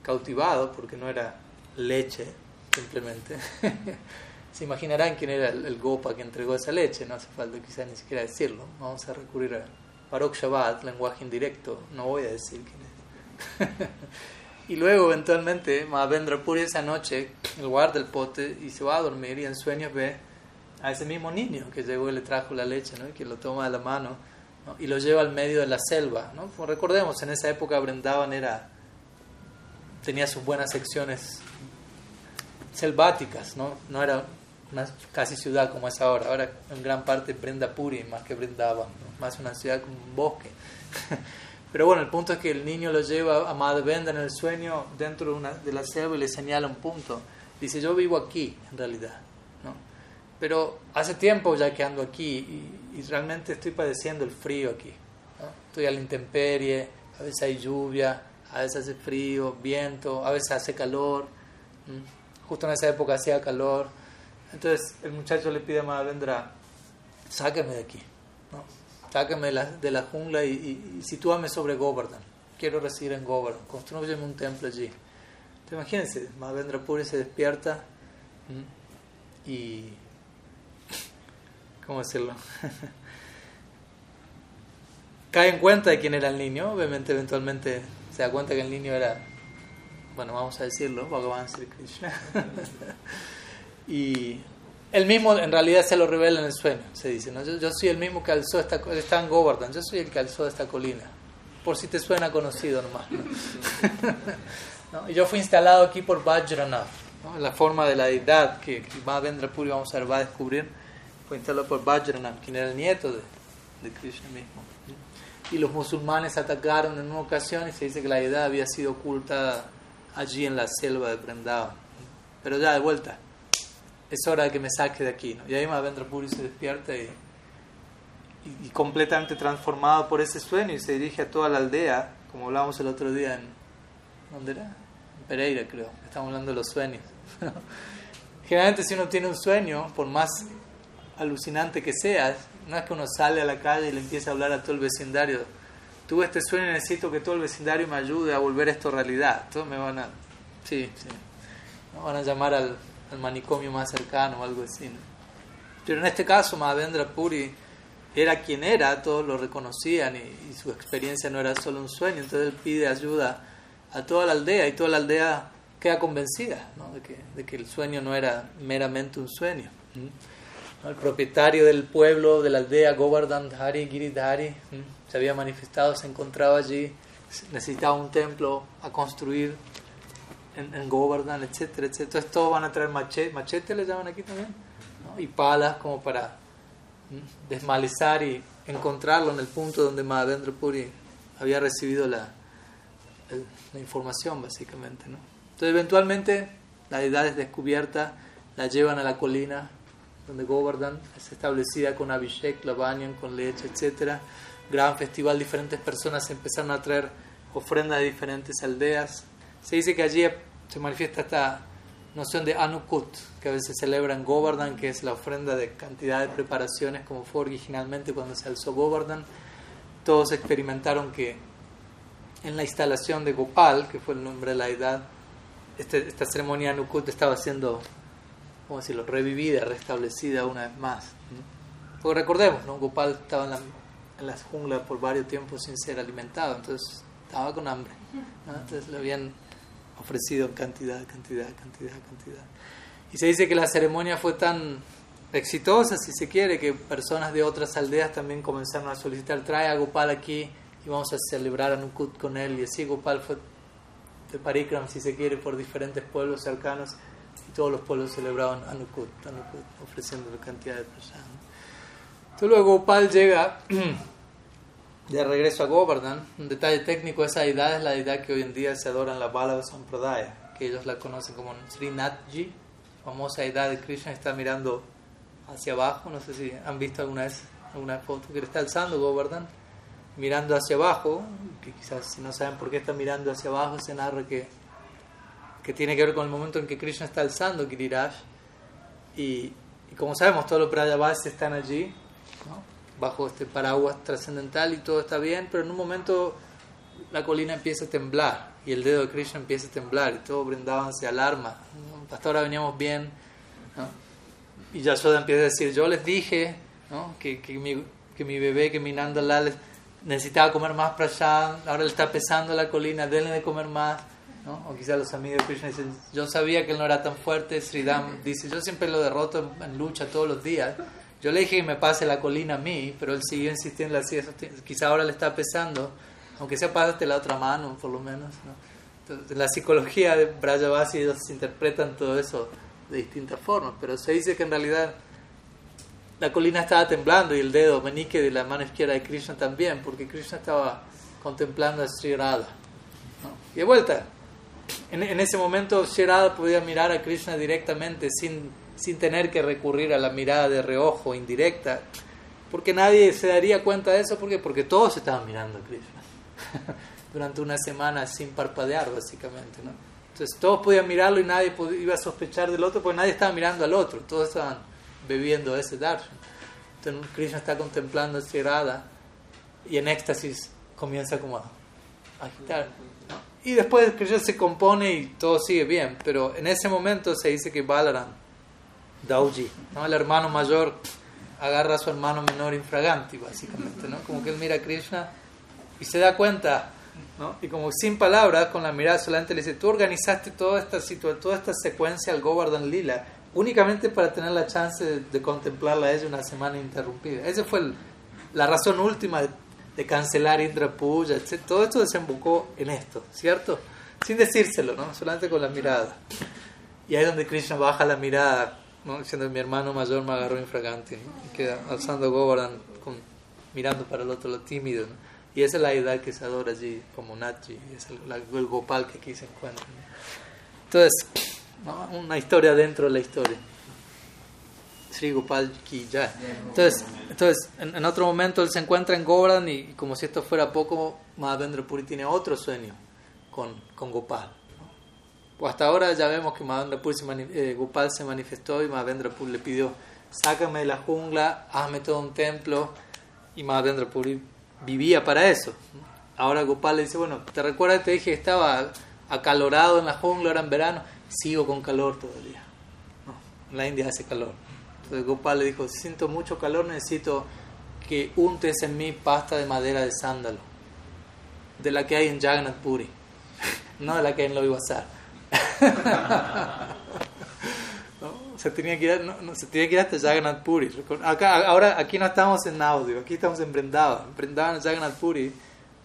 cautivado porque no era leche simplemente. se imaginarán quién era el, el, gopa que entregó esa leche, no hace falta quizás ni siquiera decirlo. Vamos a recurrir a Parok Shabbat, lenguaje indirecto, no voy a decir quién es. y luego eventualmente Mahavendra Puri esa noche guarda el pote y se va a dormir y en sueños ve a ese mismo niño que llegó y le trajo la leche ¿no? que lo toma de la mano y lo lleva al medio de la selva. ¿no? Pues recordemos, en esa época Brindavan era, tenía sus buenas secciones selváticas, no, no era una casi ciudad como es ahora. Ahora en gran parte Puri más que Brindavan más una ciudad como un bosque. Pero bueno, el punto es que el niño lo lleva a Madhavendra en el sueño dentro de, una, de la selva y le señala un punto. Dice, yo vivo aquí, en realidad. ¿no? Pero hace tiempo ya que ando aquí y, realmente estoy padeciendo el frío aquí. Estoy a la intemperie, a veces hay lluvia, a veces hace frío, viento, a veces hace calor. Justo en esa época hacía calor. Entonces el muchacho le pide a Madhavendra, sáqueme de aquí. ¿no? sácame de la jungla y, y, sitúame sobre Govardhan. Quiero residir en Govardhan. Construyeme un templo allí. Entonces, imagínense, Mahavendra Puri se despierta y. ¿Cómo decirlo? Cae en cuenta de quién era el niño. Obviamente, eventualmente se da cuenta que el niño era. Bueno, vamos a decirlo, Bhagavan Sri Krishna. y el mismo en realidad se lo revela en el sueño, se dice. ¿no? Yo, soy el mismo que alzó esta está en Govardhan, yo soy el que alzó esta colina. Por si te suena conocido nomás. ¿no? Y yo fui instalado aquí por Vajranath, la forma de la deidad que, Mahavendra Puri vamos a ver, va a descubrir. Fue instalado por Vajranath, quien era el nieto de, de Krishna mismo. Y los musulmanes atacaron en una ocasión y se dice que la deidad había sido ocultada allí en la selva de Vrindavan. Pero ya de vuelta es hora de que me saque de aquí. ¿no? Y ahí Mahavendra Puri se despierta y, y, completamente transformado por ese sueño y se dirige a toda la aldea, como hablábamos el otro día en... ¿Dónde era? En Pereira, creo. Estamos hablando de los sueños. Generalmente si uno tiene un sueño, por más alucinante que sea, no es que uno sale a la calle y le empiece a hablar a todo el vecindario. Tuve este sueño y necesito que todo el vecindario me ayude a volver esto realidad. Todos me van a... Sí, sí. Me van a llamar al al manicomio más cercano o algo así. Pero en este caso, Mahavendra Puri era quien era, todos lo reconocían y, su experiencia no era solo un sueño, entonces él pide ayuda a toda la aldea y toda la aldea queda convencida de, que, de, que, el sueño no era meramente un sueño. El propietario del pueblo, de la aldea, Govardhan Dhari, Giridhari, se había manifestado, se encontraba allí, necesitaba un templo a construir en, en Govardhan, etcétera, etcétera. Entonces todos van a traer machete, machete le llaman aquí también, y palas como para desmalizar y encontrarlo en el punto donde Mahavendra Puri había recibido la, la información, básicamente. ¿no? Entonces eventualmente la deidad es descubierta, la llevan a la colina donde Govardhan es establecida con Abhishek, la bañan con leche, etcétera. Gran festival, diferentes personas empezaron a traer ofrendas de diferentes aldeas se dice que allí se manifiesta esta noción de Anukut, que a veces celebra en Govardhan, que es la ofrenda de cantidad de preparaciones, como fue originalmente cuando se alzó Govardhan. Todos experimentaron que en la instalación de Gopal, que fue el nombre de la edad, este, esta ceremonia Anukut estaba siendo, ¿cómo decirlo?, revivida, restablecida una vez más. Porque recordemos, ¿no? Gopal estaba en, la, en las junglas por varios tiempos sin ser alimentado, entonces estaba con hambre. Entonces le habían ofrecido cantidad, cantidad, cantidad, cantidad. Y se dice que la ceremonia fue tan exitosa, si se quiere, que personas de otras aldeas también comenzaron a solicitar, trae a Gopal aquí y vamos a celebrar a Nukut con él. Y así Gopal fue de Parikram, si se quiere, por diferentes pueblos cercanos y todos los pueblos celebraban a Nukut, ofreciendo la cantidad de personas. Entonces luego Gopal llega de regreso a Govardhan. Un detalle técnico, esa deidad es la deidad que hoy en día se adora en la Bala Sampradaya, que ellos la conocen como Srinathji, famosa deidad de Krishna, está mirando hacia abajo, no sé si han visto alguna vez alguna foto que le está alzando Govardhan, mirando hacia abajo, que quizás si no saben por qué está mirando hacia abajo, se narra que, que tiene que ver con el momento en que Krishna está alzando Giriraj, y, como sabemos todos los Prayavas están allí, bajo este paraguas trascendental y todo está bien, pero en un momento la colina empieza a temblar y el dedo de Krishna empieza a temblar y todo brindaban se alarma. Hasta ahora veníamos bien. Y Yashoda empieza a decir, yo les dije que, que, mi, que mi bebé, que mi Nandalal necesitaba comer más prasad, ahora le está pesando la colina, denle de comer más. ¿no? O quizás los amigos de Krishna dicen, yo sabía que él no era tan fuerte, Sridham dice, yo siempre lo derroto en, lucha todos los días. Yo le dije que me pase la colina a mí, pero él siguió insistiendo así, quizá ahora le está pesando, aunque sea pásate la otra mano, por lo menos. ¿no? Entonces, la psicología de Brajavasi ellos interpretan todo eso de distintas formas, pero se dice que en realidad la colina estaba temblando y el dedo menique de la mano izquierda de Krishna también, porque Krishna estaba contemplando a Sri Radha. Y de vuelta, en, en, ese momento Sri Radha podía mirar a Krishna directamente sin, sin tener que recurrir a la mirada de reojo indirecta, porque nadie se daría cuenta de eso, porque porque todos estaban mirando a Krishna durante una semana sin parpadear, básicamente, ¿no? Entonces todos podían mirarlo y nadie iba a sospechar del otro porque nadie estaba mirando al otro, todos estaban bebiendo ese darshan. Entonces Krishna está contemplando esa irada y en éxtasis comienza como a agitar. Y después Krishna se compone y todo sigue bien, pero en ese momento se dice que Balaram, Dauji, ¿no? el hermano mayor, agarra a su hermano menor infraganti, básicamente, ¿no? como que él mira a Krishna y se da cuenta y como sin palabras, con la mirada solamente le dice, tú organizaste toda esta, toda esta secuencia al Govardhan Lila únicamente para tener la chance de, contemplarla a ella una semana interrumpida. Esa fue la razón última de, cancelar Indra Puja, etc. Todo esto desembocó en esto, ¿cierto? Sin decírselo, ¿no? Solamente con la mirada. Y ahí es donde Krishna baja la mirada, ¿no? diciendo mi hermano mayor me agarró infragante, y queda alzando Govardhan, mirando para el otro lo tímido. ¿no? Y esa es la edad que se adora allí, como Natji, es el, Gopal que aquí se encuentra. Entonces, una historia dentro de la historia. Sri Gopal ki ya. Entonces, entonces en, otro momento él se encuentra en Govardhan y, como si esto fuera poco, Mahavendra Puri tiene otro sueño con, con Gopal. Pues hasta ahora ya vemos que Mahavendra Puri se eh, Gopal se manifestó y Mahavendra Puri le pidió, sácame de la jungla, hazme todo un templo. Y Mahavendra Puri vivía para eso. Ahora Gopal le dice, bueno, ¿te recuerdas? Te dije que estaba acalorado en la jungla, ahora en verano, sigo con calor todavía. No, en la India hace calor. Entonces Gopal le dijo, siento mucho calor, necesito que untes en mí pasta de madera de sándalo, de la que hay en Jagannath Puri, no de la que hay en Loibazar. Se tenía que ir, no, se tenía que ir hasta Jagannath Puri. Acá, ahora aquí no estamos en audio, aquí estamos en Brindavan. Brindavan Jagannath Puri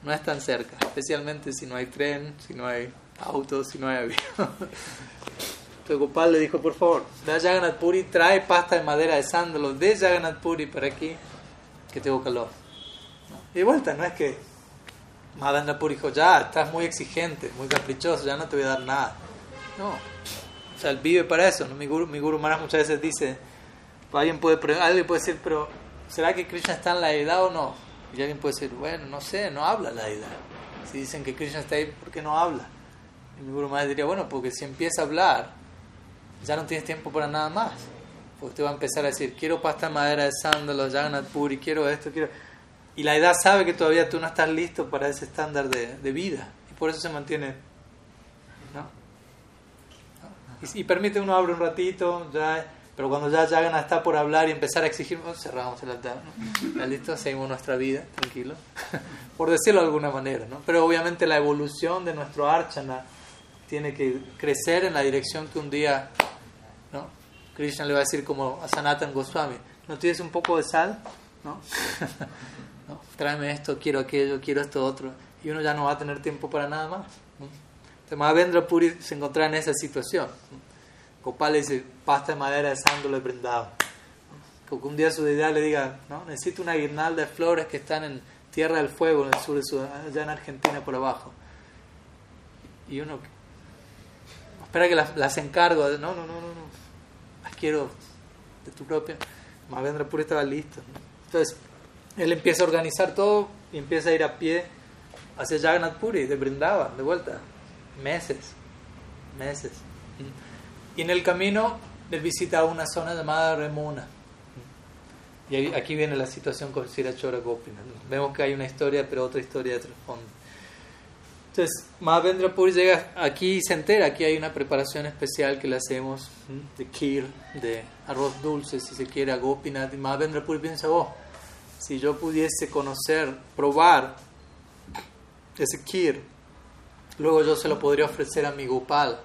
no es tan cerca, especialmente si no hay tren, si no hay auto, si no hay avión. Entonces Gopal le dijo, por favor, ve a Jagannath Puri, trae pasta de madera de sándalo de Jagannath Puri para aquí, que tengo calor. Y de vuelta, no es que Madhana Puri dijo, ya, estás muy exigente, muy caprichoso, ya no te voy a dar nada. No, o sea, él vive para eso. ¿no? Mi guru, mi guru Maharaj muchas veces dice, alguien puede, alguien puede decir, pero ¿será que Krishna está en la edad o no? Y alguien puede decir, bueno, no sé, no habla la edad. Si dicen que Krishna está ahí, ¿por qué no habla? Y mi guru Maharaj diría, bueno, porque si empieza a hablar, ya no tienes tiempo para nada más. Porque usted va a empezar a decir, quiero pasta madera de sándalo, Jagannath Puri, quiero esto, quiero... Y la edad sabe que todavía tú no estás listo para ese estándar de, de vida. Y por eso se mantiene Y, permite uno abre un ratito, ya, pero cuando ya Jagannath está por hablar y empezar a exigir, oh, cerramos el altar, ¿no? Listo, seguimos nuestra vida, tranquilo, por decirlo de alguna manera, ¿no? Pero obviamente la evolución de nuestro archana tiene que crecer en la dirección que un día, ¿no? Krishna le va a decir como a Sanatan Goswami, ¿no tienes un poco de sal? ¿No? ¿No? Tráeme esto, quiero aquello, quiero esto otro. Y uno ya no va a tener tiempo para nada más. ¿No? Entonces Mahavendra Puri se encontraba en esa situación. Gopal le dice, pasta de madera de sándalo brindado. Que un día su deidad le diga, ¿no? necesito una guirnalda de flores que están en Tierra del Fuego, en el sur de Sudán, allá en Argentina por abajo. Y uno espera que las, las encargo. No, no, no, no, no. Las quiero de tu propia. Mahavendra Puri estaba listo. ¿no? Entonces, él empieza a organizar todo y empieza a ir a pie hacia Jagannath Puri, de Brindavan, de vuelta. Meses, meses. Y en el camino él visita una zona llamada Remuna. Y aquí viene la situación con Sirachora Gopinath. Vemos que hay una historia, pero otra historia de trasfondo. Entonces, Mahavendra Puri llega aquí y se entera que hay una preparación especial que le hacemos de kir, de arroz dulce, si se quiere, a Gopinath. Y Mahavendra Puri piensa, oh, si yo pudiese conocer, probar ese kir, luego yo se lo podría ofrecer a mi Gopal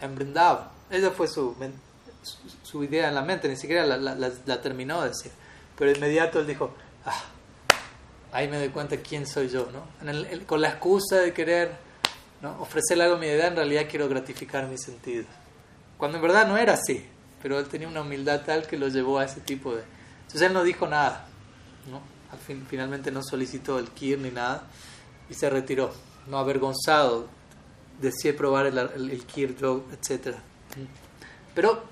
en Vrindavan. Esa fue su, su, idea en la mente, ni siquiera la, terminó de decir. Pero inmediato él dijo, ah, ahí me doy cuenta quién soy yo, ¿no? Con la excusa de querer ofrecerle algo a mi idea, en realidad quiero gratificar mis sentidos. Cuando en verdad no era así, pero él tenía una humildad tal que lo llevó a ese tipo de... Entonces él no dijo nada, ¿no? Al fin, finalmente no solicitó el kir ni nada y se retiró, no avergonzado, decide probar el, el, el etc. Pero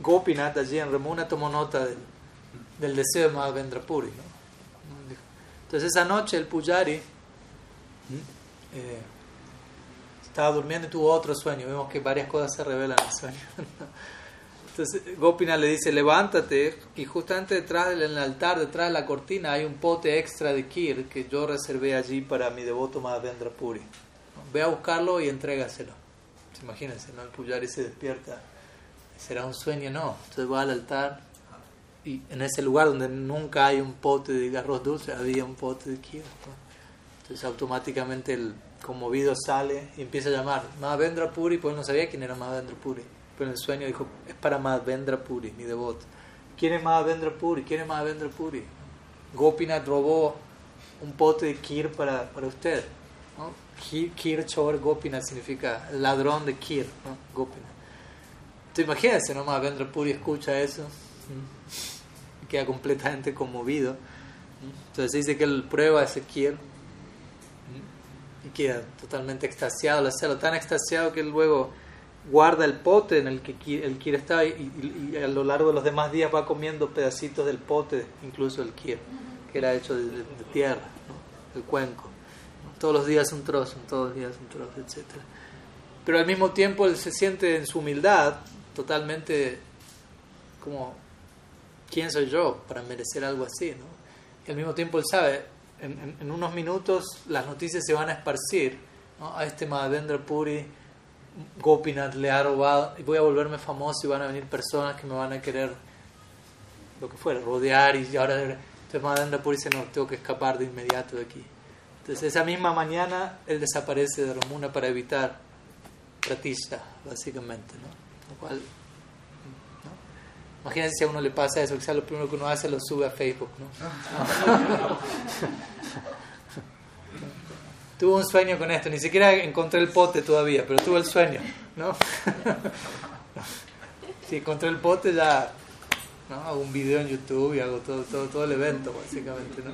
Gopinath allí en Remuna tomó nota del, del deseo de Mahavendra Puri. ¿no? Entonces esa noche el Pujari eh, estaba durmiendo y tuvo otro sueño. Vemos que varias cosas se revelan en el sueño. Entonces Gopinath le dice, levántate y justamente detrás del altar, detrás de la cortina, hay un pote extra de kir que yo reservé allí para mi devoto Mahavendra Puri. Ve a buscarlo y entrégaselo. Pues Imagínense, ¿no? El Pujari se despierta. ¿Será un sueño? No. Entonces va al altar y en ese lugar donde nunca hay un pote de arroz dulce, había un pote de kir. ¿no? Entonces automáticamente el conmovido sale y empieza a llamar Mahavendra Puri, pues no sabía quién era Mahavendra Puri. Pero en el sueño dijo, es para Mahavendra Puri, mi devoto. ¿Quién es Mahavendra Puri? ¿Quién es Mahavendra Puri? Gopinath robó un pote de kir para, para usted. ¿no? Kir, kir Chor Gopinath significa ladrón de kir, ¿no? Gopinath. Entonces imagínense, ¿no? Mahavendra Puri escucha eso y queda completamente conmovido. Entonces dice que él prueba ese kir y queda totalmente extasiado al hacerlo, tan extasiado que él luego guarda el pote en el que el kir está y, a lo largo de los demás días va comiendo pedacitos del pote, incluso el kir, que era hecho de, tierra, el cuenco. Todos los días un trozo, todos los días un trozo, etc. Pero al mismo tiempo él se siente en su humildad totalmente como, ¿quién soy yo para merecer algo así? ¿no? Y al mismo tiempo él sabe, en, unos minutos las noticias se van a esparcir, a este Mahavendra Puri, Gopinath le ha robado, voy a volverme famoso y van a venir personas que me van a querer, lo que fuera, rodear y ahora... Entonces Mahavendra Puri dice, no, tengo que escapar de inmediato de aquí. Entonces esa misma mañana él desaparece de Ramuna para evitar Pratisha, básicamente, ¿no? Lo cual, ¿no? Imagínense si a uno le pasa eso, lo primero que uno hace lo sube a Facebook, ¿no? Tuve un sueño con esto, ni siquiera encontré el pote todavía, pero tuve el sueño, ¿no? si encontré el pote ya ¿no? hago un video en YouTube y hago todo, todo, todo el evento, básicamente, ¿no?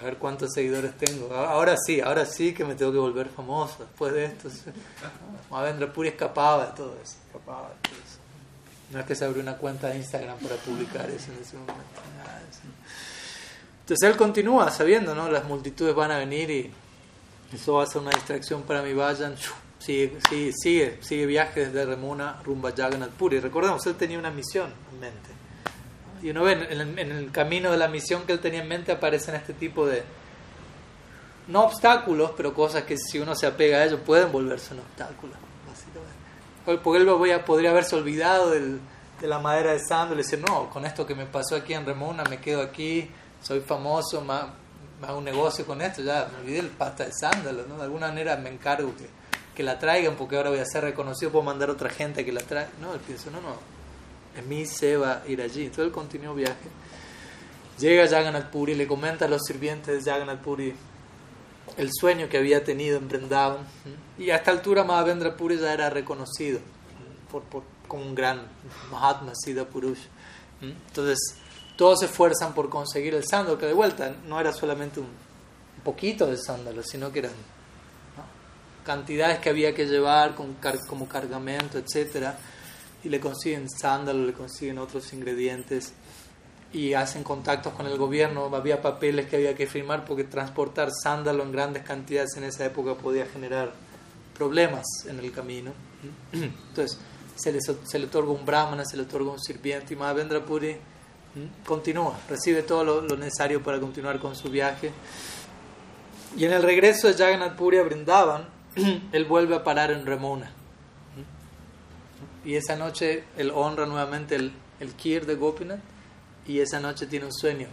A ver cuántos seguidores tengo. Ahora sí, ahora sí que me tengo que volver famoso después de esto. ¿no? Mahavendra Puri escapaba de todo eso, de todo eso. No es que se abrió una cuenta de Instagram para publicar eso en ese momento. Entonces él continúa sabiendo, ¿no? Las multitudes van a venir y eso va a ser una distracción para mi vayan. Sigue, sigue, sigue, sigue viaje desde Remuna rumbo a Jagannath Puri. Recordemos, él tenía una misión en mente. Y uno ve en el, en el camino de la misión que él tenía en mente aparecen este tipo de, no obstáculos, pero cosas que si uno se apega a ellos pueden volverse un obstáculo. Porque él podría haberse olvidado del, de la madera de sándalo y decir, no, con esto que me pasó aquí en Remuna, me quedo aquí, soy famoso, me, hago un negocio con esto, ya me olvidé el pasta de sándalo, ¿no? De alguna manera me encargo que, que la traigan porque ahora voy a ser reconocido, puedo mandar a otra gente que la traiga. No, él piensa, no, no, en mí se va a ir allí. Entonces él continuó viaje. Llega Jagannath Puri, le comenta a los sirvientes de Jagannath Puri el sueño que había tenido en Vrindavan. Y a esta altura Mahavendra Puri ya era reconocido por como un gran Mahatma Siddha Purush. Entonces, todos se esfuerzan por conseguir el sándalo, que de vuelta no era solamente un, poquito de sándalo, sino que eran cantidades que había que llevar con como cargamento, etc. Y le consiguen sándalo, le consiguen otros ingredientes y hacen contactos con el gobierno. Había papeles que había que firmar porque transportar sándalo en grandes cantidades en esa época podía generar problemas en el camino. Entonces, se le, se le otorga un brahmana, se le otorga un sirviente y Mahavendra Puri continúa, recibe todo lo, necesario para continuar con su viaje. Y en el regreso de Jagannath Puri a él vuelve a parar en Remona. Y esa noche él honra nuevamente el, el Kir de Gopinath y esa noche tiene un sueño,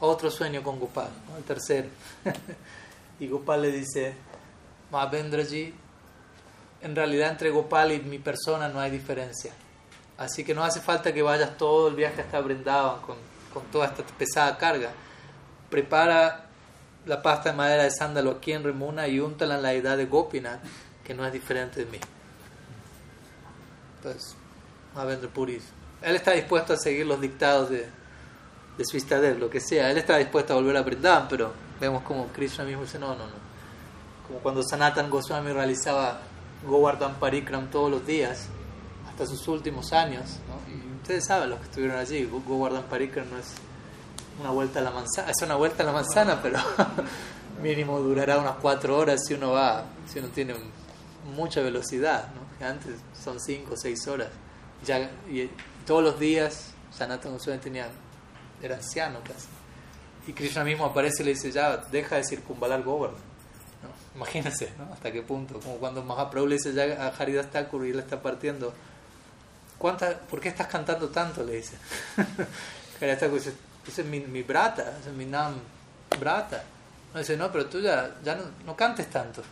otro sueño con Gopal, el tercero. y Gopal le dice, Mahavendraji, en realidad entre Gopal y mi persona no hay diferencia. Así que no hace falta que vayas todo el viaje hasta Brindavan con, con toda esta pesada carga. Prepara la pasta de madera de sándalo aquí en Remuna y úntala en la edad de Gopinath, que no es diferente de mí. Entonces, Mahavendra Puri, él está dispuesto a seguir los dictados de, de su lo que sea. Él está dispuesto a volver a Brindavan, pero vemos como Krishna mismo dice, no, no, no. Como cuando Sanatan Goswami realizaba Govardhan Parikram todos los días, hasta sus últimos años. ¿no? Y ustedes saben, los que estuvieron allí, Govardhan Parikram no es una vuelta a la manzana, es una vuelta a la manzana, pero mínimo durará unas cuatro horas si uno va, si uno tiene mucha velocidad. ¿no? Antes son cinco o seis horas. Ya, y todos los días Sanatan Goswami tenía, era anciano casi. Y Krishna mismo aparece y le dice, ya, deja de circunvalar Govardhan Imagínense, ¿no? Hasta qué punto. Como cuando Mahaprabhu le dice ya a Haridas Thakur y él está partiendo. ¿Cuánta, ¿Por qué estás cantando tanto? Le dice. Haridas Thakur dice, ese es mi, mi brata, ese es mi nam brata. No dice, no, pero tú ya, ya no, no cantes tanto.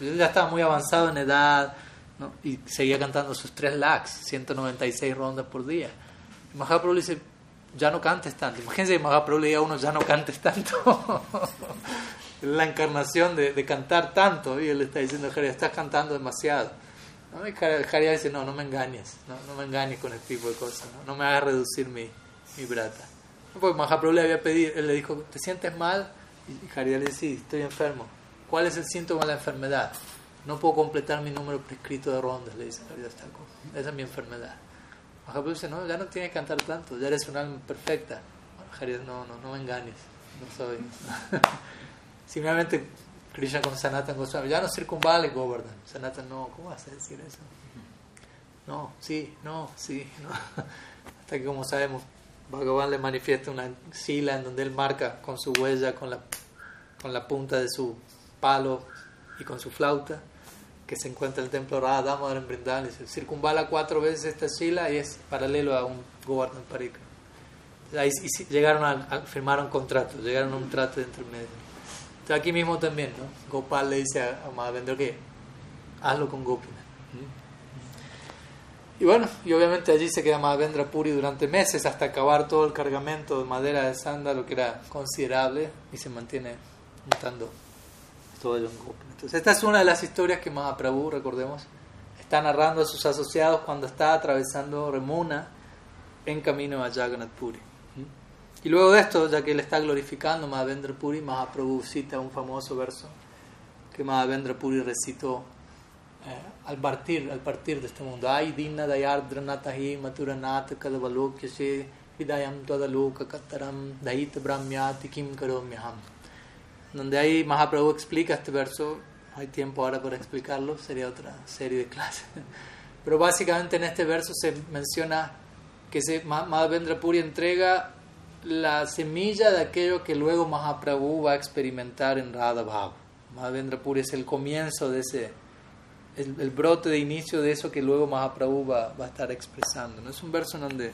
Yo ya estaba muy avanzado en edad ¿no? y seguía cantando sus tres lakhs, 196 rondas por día. Y Mahaprabhu le dice, ya no cantes tanto. Imagínense que Mahaprabhu le diga a uno, ya no cantes tanto la encarnación de, de, cantar tanto. Y él le está diciendo a estás cantando demasiado. ¿No? Y dice, no, no me engañes, no, no me engañes con este tipo de cosas, no, no me hagas reducir mi, mi brata. Porque Mahaprabhu le había pedido, él le dijo, ¿te sientes mal? Y Haridasa le dice, sí, estoy enfermo. ¿Cuál es el síntoma de la enfermedad? No puedo completar mi número prescrito de rondas, le dice Haridas Esa es mi enfermedad. Mahaprabhu dice, no, ya no tienes que cantar tanto, ya eres un alma perfecta. Haridas, no, no, no me engañes, no soy... Simplemente Krishna con Sanatan Goswami, ya no circunvale Govardhan. Sanatan, no, ¿cómo vas a decir eso? No, sí, no, sí, no. Hasta que, como sabemos, Bhagavan le manifiesta una sila en donde él marca con su huella, con la, con la punta de su palo y con su flauta, que se encuentra en el templo Radha Damodar en Vrindavan. Circunvala cuatro veces esta sila y es paralelo a un Govardhan Parikram. Ahí llegaron a, firmar un contrato, llegaron a un trato de intermedio aquí mismo también, ¿no? Gopal le dice a, Mahavendra que hazlo con Gopina. Y bueno, y obviamente allí se queda Mahavendra Puri durante meses hasta acabar todo el cargamento de madera de sándalo que era considerable y se mantiene montando todo ello en Gopina. Entonces, esta es una de las historias que Mahaprabhu, recordemos, está narrando a sus asociados cuando está atravesando Remuna en camino a Jagannath Puri. Y luego de esto, ya que él está glorificando Mahavendra Puri, Mahaprabhu cita un famoso verso que Mahavendra Puri recitó eh, al partir al partir de este mundo. Ay dinna dayardra natahi maturanat kadavalokyase vidayam tadaloka kattaram dait brahmyati kim karomyaham. Donde ahí Mahaprabhu explica este verso, hay tiempo ahora para explicarlo, sería otra serie de clases. Pero básicamente en este verso se menciona que se, Mahavendra Puri entrega la semilla de aquello que luego Mahaprabhu va a experimentar en Radha Bhav. Mahavendra Puri es el comienzo de ese, el, brote de inicio de eso que luego Mahaprabhu va, va a estar expresando. ¿no? Es un verso donde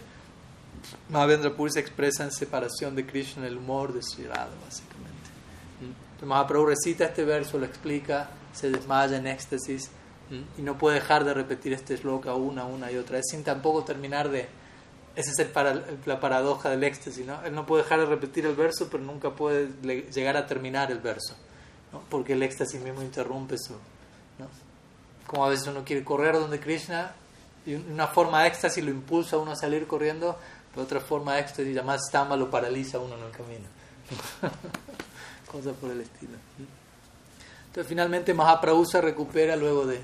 Mahavendra Puri se expresa en separación de Krishna, el humor de Sri Radha, básicamente. Entonces Mahaprabhu recita este verso, lo explica, se desmaya en éxtasis y no puede dejar de repetir este shloka una, una y otra vez sin tampoco terminar de... Esa es el para, la paradoja del éxtasis, ¿no? Él no puede dejar de repetir el verso, pero nunca puede llegar a terminar el verso, ¿no? porque el éxtasis mismo interrumpe su... ¿no? Como a veces uno quiere correr donde Krishna y una forma de éxtasis lo impulsa a uno a salir corriendo, de otra forma de éxtasis llamada stamba lo paraliza a uno en el camino. Cosas por el estilo. Entonces finalmente Mahaprabhu se recupera luego de,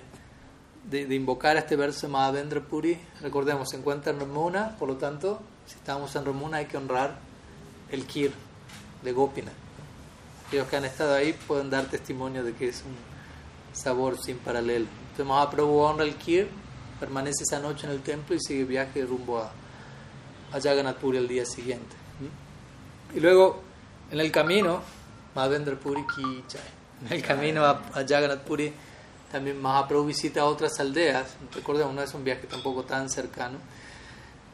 de, invocar este verso Mahavendra Puri. Recordemos, se encuentra en Ramuna, por lo tanto, si estamos en Ramuna hay que honrar el Kir de Gopina. Aquellos que han estado ahí pueden dar testimonio de que es un sabor sin paralelo. Entonces Mahaprabhu honra el Kir, permanece esa noche en el templo y sigue viaje rumbo a, a Jagannath Puri el día siguiente. Y luego, en el camino, Mahavendra Puri ki En el camino a, a Puri, también Mahaprabhu visita otras aldeas. Recordemos, no es un viaje tampoco tan cercano.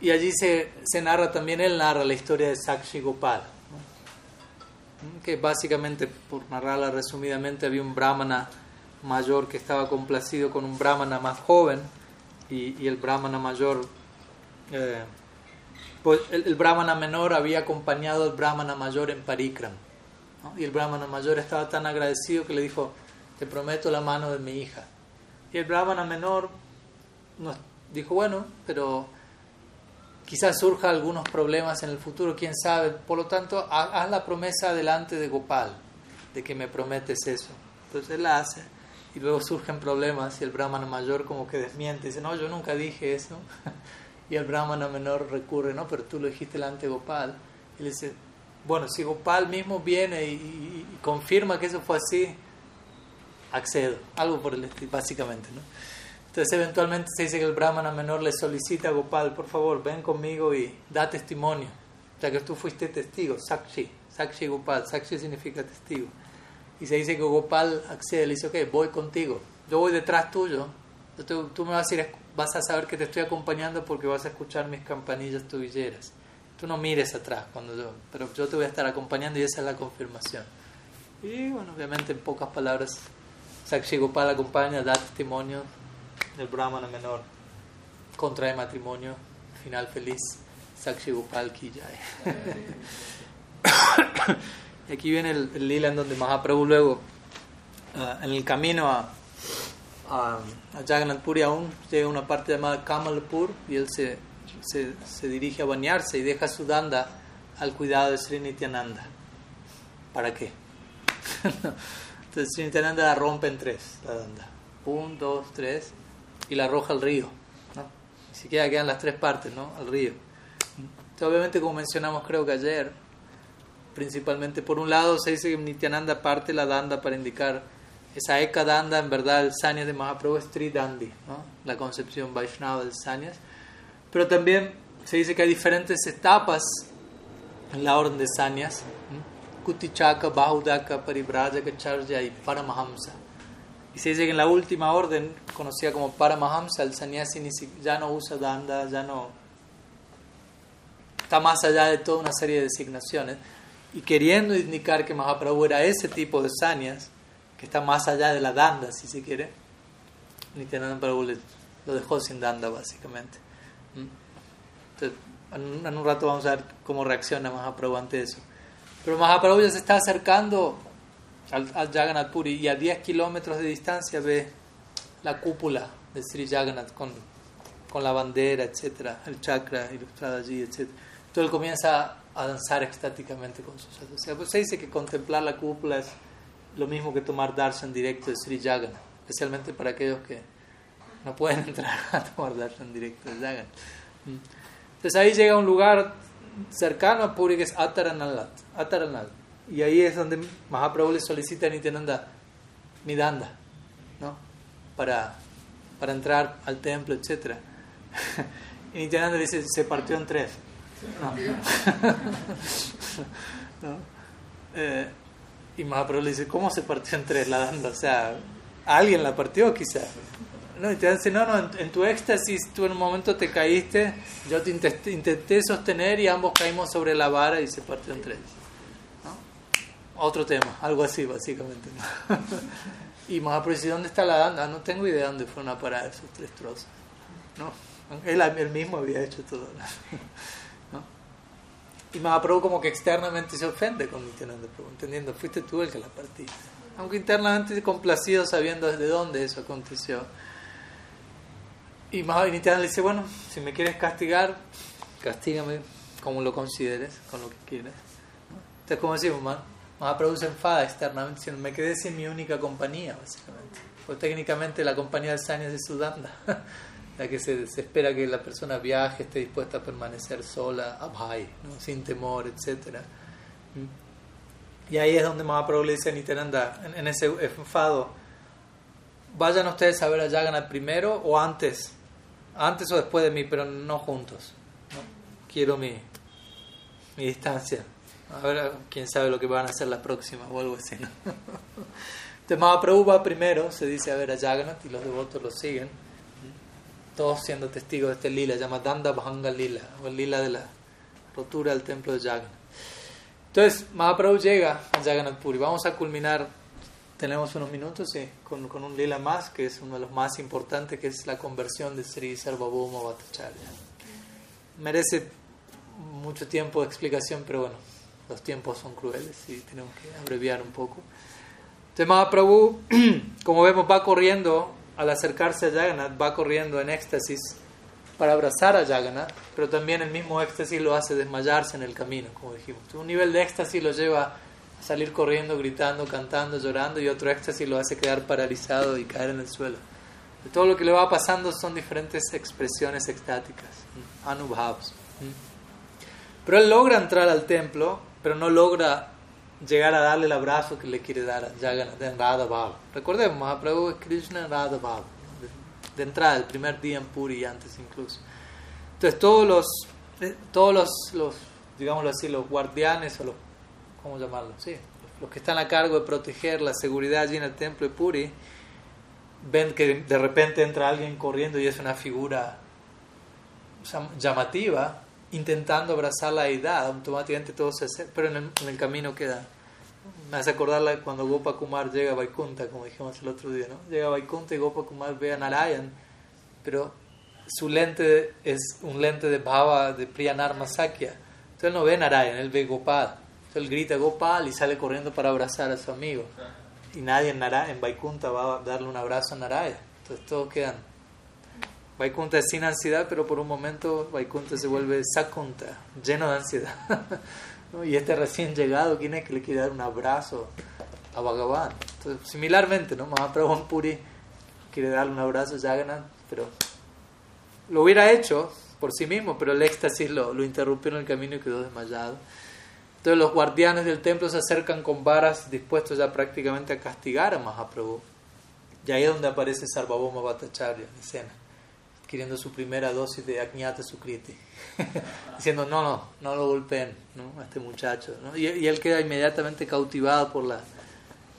Y allí se, se narra también, él narra la historia de Sakshi Gopal. Que básicamente, por narrarla resumidamente, había un brahmana mayor que estaba complacido con un brahmana más joven. Y, y el brahmana mayor. Eh, pues el, brahmana menor había acompañado al brahmana mayor en Parikram. Y el brahmana mayor estaba tan agradecido que le dijo, te prometo la mano de mi hija. Y el brahmana menor nos dijo, bueno, pero quizás surja algunos problemas en el futuro, quién sabe. Por lo tanto, haz la promesa delante de Gopal, de que me prometes eso. Entonces él la hace. Y luego surgen problemas y el brahmana mayor como que desmiente, dice, no, yo nunca dije eso. Y el brahmana menor recurre, no, pero tú lo dijiste delante de Gopal. Y le dice, bueno, si Gopal mismo viene y, confirma que eso fue así, accedo. Algo por el estilo, básicamente, ¿no? Entonces eventualmente se dice que el brahmana menor le solicita a Gopal, por favor, ven conmigo y da testimonio. Sea que tú fuiste testigo, Sakshi, Sakshi Gopal, Sakshi significa testigo. Y se dice que Gopal accede, le dice, ok, voy contigo, yo voy detrás tuyo, tú, tú me vas a ir vas a saber que te estoy acompañando porque vas a escuchar mis campanillas tubilleras. Tú no mires atrás, cuando yo, pero yo te voy a estar acompañando y esa es la confirmación. Y bueno, obviamente en pocas palabras, Sakshi Gopal acompaña, da testimonio del Brahmana menor, contrae matrimonio, final feliz, Sakshi Gopal ki y aquí viene el, lila en donde Mahaprabhu luego, ah, en el camino a a, a Jagannath Puri aún llega a una parte llamada Kamalpur y él se, se, se, dirige a bañarse y deja su danda al cuidado de Sri Nityananda. ¿Para qué? Entonces Sri Nityananda la rompe en tres, la danda. Un, dos, tres, y la arroja al río. ¿no? Ni siquiera quedan las tres partes, ¿no? Al río. Entonces, obviamente, como mencionamos creo que ayer, principalmente por un lado se dice que Nityananda parte la danda para indicar esa Eka Danda, en verdad, el Sanyas de Mahaprabhu es Tridandi, ¿no? la concepción Vaishnava del Sanyas. Pero también se dice que hay diferentes etapas en la orden de Sanyas: Kutichaka, Bahudaka, Paribrajaka, Charya y Paramahamsa. Y se dice que en la última orden, conocida como Paramahamsa, el sannyasi ya no usa danda, ya no. está más allá de toda una serie de designaciones. Y queriendo indicar que Mahaprabhu era ese tipo de sanyas, que está más allá de la danda, si se quiere. Nityananda Prabhu lo dejó sin danda, básicamente. ¿Mm? Entonces, en un rato vamos a ver cómo reacciona Mahaprabhu ante eso. Pero Mahaprabhu ya se está acercando al, al Jagannath Puri y a 10 kilómetros de distancia ve la cúpula de Sri Jagannath con, con la bandera, etcétera, el chakra ilustrado allí, etcétera. Entonces él comienza a danzar extáticamente con sus asociados. Pues se dice que contemplar la cúpula es lo mismo que tomar darshan directo de Sri Jagannath, especialmente para aquellos que no pueden entrar a tomar darshan directo de Jagannath. Mm. Entonces ahí llega un lugar cercano a Puri que es Ataranal. Y ahí es donde Mahaprabhu le solicita a Nityananda Midanda, ¿no? Para, para entrar al templo, etc. y Nityananda dice, se partió en tres. No. Eh, y Mahaprabhu le dice, ¿cómo se partió en tres la danda? O sea, alguien la partió quizá. No, y te dicen, no, no, en, tu éxtasis tú en un momento te caíste, yo te intenté, sostener y ambos caímos sobre la vara y se partió en tres. ¿No? Otro tema, algo así básicamente. y Mahaprabhu dice, ¿dónde está la danda? No tengo idea dónde fueron a parar esos tres trozos. No, él, él mismo había hecho todo. ¿no? Y Mahaprabhu como que externamente se ofende con Nityananda entendiendo, fuiste tú el que la partiste. Aunque internamente complacido sabiendo desde dónde eso aconteció. Y Nityananda le dice, bueno, si me quieres castigar, castígame como lo consideres, con lo que quieras. Entonces, como decimos, Mahaprabhu se enfada externamente diciendo, me quedé sin mi única compañía, básicamente. Pues técnicamente la compañía de Sanya es de Sudanda, la que se, espera que la persona viaje, esté dispuesta a permanecer sola, abhai, sin temor, etc. Y ahí es donde Mahaprabhu le dice a Nityananda, en, en ese enfado, vayan ustedes a ver a Jagannath primero o antes antes o después de mí, pero no juntos. Quiero mi, mi distancia. A ver, quién sabe lo que van a hacer la próxima o algo así. ¿no? Entonces Mahaprabhu va primero, se dice a ver a Jagannath y los devotos lo siguen. Todos siendo testigos de este lila, llama Danda Bhanga Lila, o el lila de la rotura del templo de Jagannath. Entonces Mahaprabhu llega a Jagannath Puri. Vamos a culminar tenemos unos minutos sí, con, con, un lila más, que es uno de los más importantes, que es la conversión de Sri Sarvabhauma Bhattacharya. Merece mucho tiempo de explicación, pero bueno, los tiempos son crueles y tenemos que abreviar un poco. Entonces Mahaprabhu, como vemos, va corriendo, al acercarse a Jagannath, va corriendo en éxtasis para abrazar a Jagannath, pero también el mismo éxtasis lo hace desmayarse en el camino, como dijimos. Un nivel de éxtasis lo lleva salir corriendo, gritando, cantando, llorando y otro éxtasis lo hace quedar paralizado y caer en el suelo. todo lo que le va pasando son diferentes expresiones extáticas, anubhavs. Pero él logra entrar al templo, pero no logra llegar a darle el abrazo que le quiere dar a en Radha Recordemos, Mahaprabhu es Krishna Radha de entrada, el primer día en Puri antes incluso. Entonces todos los, eh, todos los, los digámoslo así, los guardianes o los ¿cómo llamarlo? Sí, los que están a cargo de proteger la seguridad allí en el templo de Puri, ven que de repente entra alguien corriendo y es una figura llamativa, intentando abrazar la edad, automáticamente todo se hace, pero en el, camino queda. Me hace acordar cuando Gopa Kumar llega a Vaikunta, como dijimos el otro día, ¿no? Llega a Vaikunta y Gopa Kumar ve a Narayan, pero su lente es un lente de Bhava de Priyanar Masakya. Entonces él no ve Narayan, él ve Gopal él grita Gopal y sale corriendo para abrazar a su amigo. Y nadie en, Nara, en Vaikunta va a darle un abrazo a Naraya. Entonces todos quedan. Vaikunta es sin ansiedad, pero por un momento Vaikunta se vuelve Sakunta, lleno de ansiedad. Y este recién llegado, ¿quién es que le quiere dar un abrazo a Bhagavan? Similarmente, ¿no? Mahaprabhu Puri quiere darle un abrazo a Jagannath, pero lo hubiera hecho por sí mismo, pero el éxtasis lo, lo interrumpió en el camino y quedó desmayado. Entonces los guardianes del templo se acercan con varas dispuestos ya prácticamente a castigar a Mahaprabhu. Y ahí es donde aparece Sarvabhauma Bhattacharya en escena, adquiriendo su primera dosis de Ajñata Sukriti, diciendo no, no, no lo golpeen ¿no? a este muchacho. Y, y, él queda inmediatamente cautivado por la,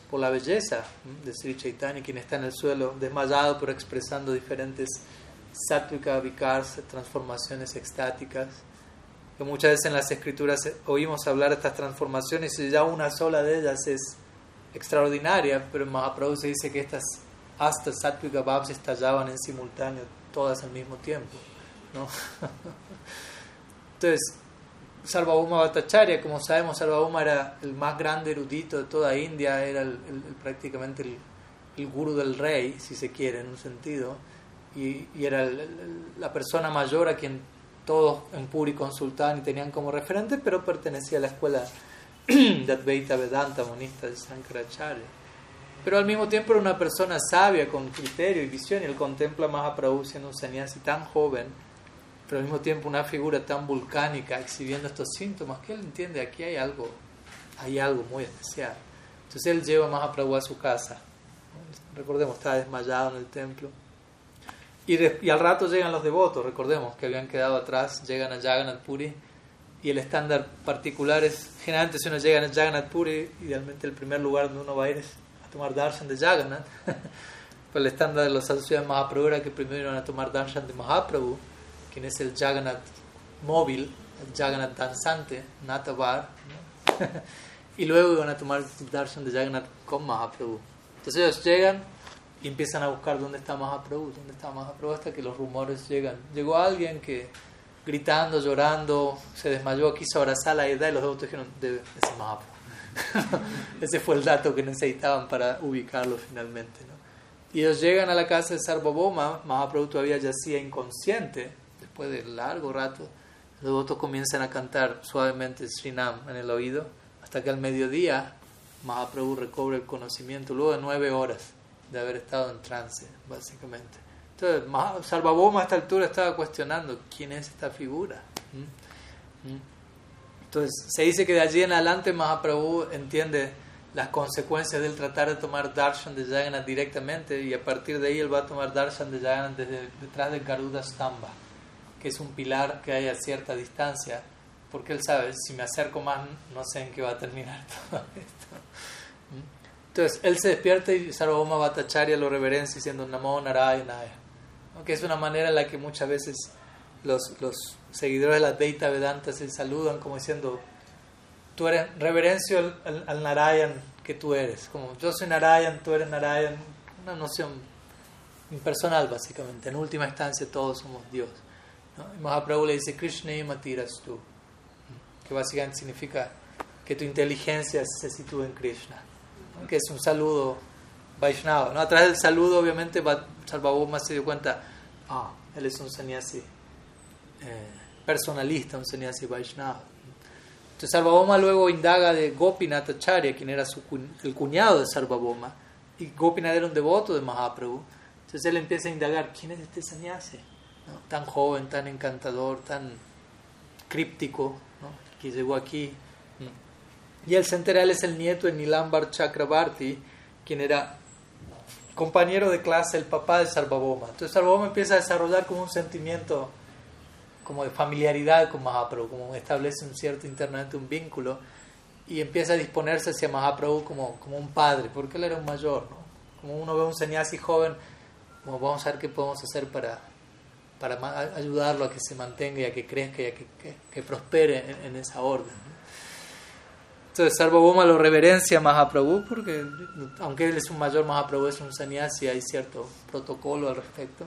por la belleza de Sri Chaitanya, quien está en el suelo desmayado pero expresando diferentes sattvika vikars, transformaciones extáticas que muchas veces en las escrituras oímos hablar de estas transformaciones y ya una sola de ellas es extraordinaria, pero en Mahaprabhu se dice que estas hasta Sattvika Bhavs estallaban en simultáneo, todas al mismo tiempo. ¿no? Entonces, Sarvabhauma Bhattacharya, como sabemos, Sarvabhauma era el más grande erudito de toda India, era el, prácticamente el, el, guru del rey, si se quiere, en un sentido, y, y era la persona mayor a quien todos en Puri consultaban y tenían como referente, pero pertenecía a la escuela de Advaita Vedanta, monista de Sankaracharya. Pero al mismo tiempo era una persona sabia, con criterio y visión, y él contempla más a Prabhu siendo un sannyasi tan joven, pero al mismo tiempo una figura tan volcánica, exhibiendo estos síntomas, que él entiende aquí hay algo, hay algo muy especial. Entonces él lleva más a Prabhu a su casa. Recordemos, estaba desmayado en el templo y, al rato llegan los devotos, recordemos que habían quedado atrás, llegan a Jagannath Puri y el estándar particular es, generalmente si uno llega a Jagannath Puri, idealmente el primer lugar donde uno va a ir es a tomar darshan de Jagannath, Pues el estándar de los asociados de Mahaprabhu era que primero iban a tomar darshan de Mahaprabhu, quien es el Jagannath móvil, el Jagannath danzante, Natavar, y luego iban a tomar darshan de Jagannath con Mahaprabhu. Entonces ellos llegan y empiezan a buscar dónde está Mahaprabhu, dónde está Mahaprabhu, hasta que los rumores llegan. Llegó alguien que gritando, llorando, se desmayó, quiso abrazar la edad y los dos dijeron, debe ser Mahaprabhu. Ese fue el dato que necesitaban para ubicarlo finalmente. ¿no? Y ellos llegan a la casa de Sarvaboma, Mahaprabhu todavía yacía inconsciente, después de largo rato, los votos comienzan a cantar suavemente Srinam en el oído, hasta que al mediodía Mahaprabhu recobra el conocimiento, luego de nueve horas de haber estado en trance, básicamente. Entonces, Sarvaboma a esta altura estaba cuestionando quién es esta figura. Entonces, se dice que de allí en adelante Mahaprabhu entiende las consecuencias del tratar de tomar darshan de Jagannath directamente y a partir de ahí él va a tomar darshan de Jagannath desde detrás de Garuda Stamba, que es un pilar que hay a cierta distancia, porque él sabe, si me acerco más no sé en qué va a terminar todo esto. Entonces, él se despierta y Sarvabhauma Bhattacharya lo reverencia diciendo Namo Narayanaya, que es una manera en la que muchas veces los, los seguidores de la Deita Vedanta se saludan como diciendo tú eres reverencio al, Narayan que tú eres. Como yo soy Narayan, tú eres Narayan. Una noción impersonal, básicamente. En última instancia, todos somos Dios. Y Mahaprabhu le dice, Krishna y Matiras tú. Que básicamente significa que tu inteligencia se sitúa en Krishna. Que es un saludo Vaishnava. ¿no? A través del saludo, obviamente, Sarvabhauma se dio cuenta, ah, él es un sannyasi eh, personalista, un sannyasi Vaishnava. Entonces Sarvabhauma luego indaga de Gopinath Acharya, quien era su, el cuñado de Sarvabhauma, y Gopinath era un devoto de Mahaprabhu. Entonces él empieza a indagar, ¿quién es este sannyasi? Tan joven, tan encantador, tan críptico, que llegó aquí. Y entera, él es el nieto de Nilambar Chakrabarti, quien era compañero de clase, el papá de Sarvabhauma. Entonces Sarvabhauma empieza a desarrollar como un sentimiento como de familiaridad con Mahaprabhu, como establece un cierto internamente un vínculo y empieza a disponerse hacia Mahaprabhu como, como un padre, porque él era un mayor, ¿no? Como uno ve un sannyasi joven, como vamos a ver qué podemos hacer para, para ayudarlo a que se mantenga y a que crezca y a que, que, prospere en, esa orden. Entonces Sarvabhauma lo reverencia a Mahaprabhu porque aunque él es un mayor, Mahaprabhu es un sannyasi, hay cierto protocolo al respecto.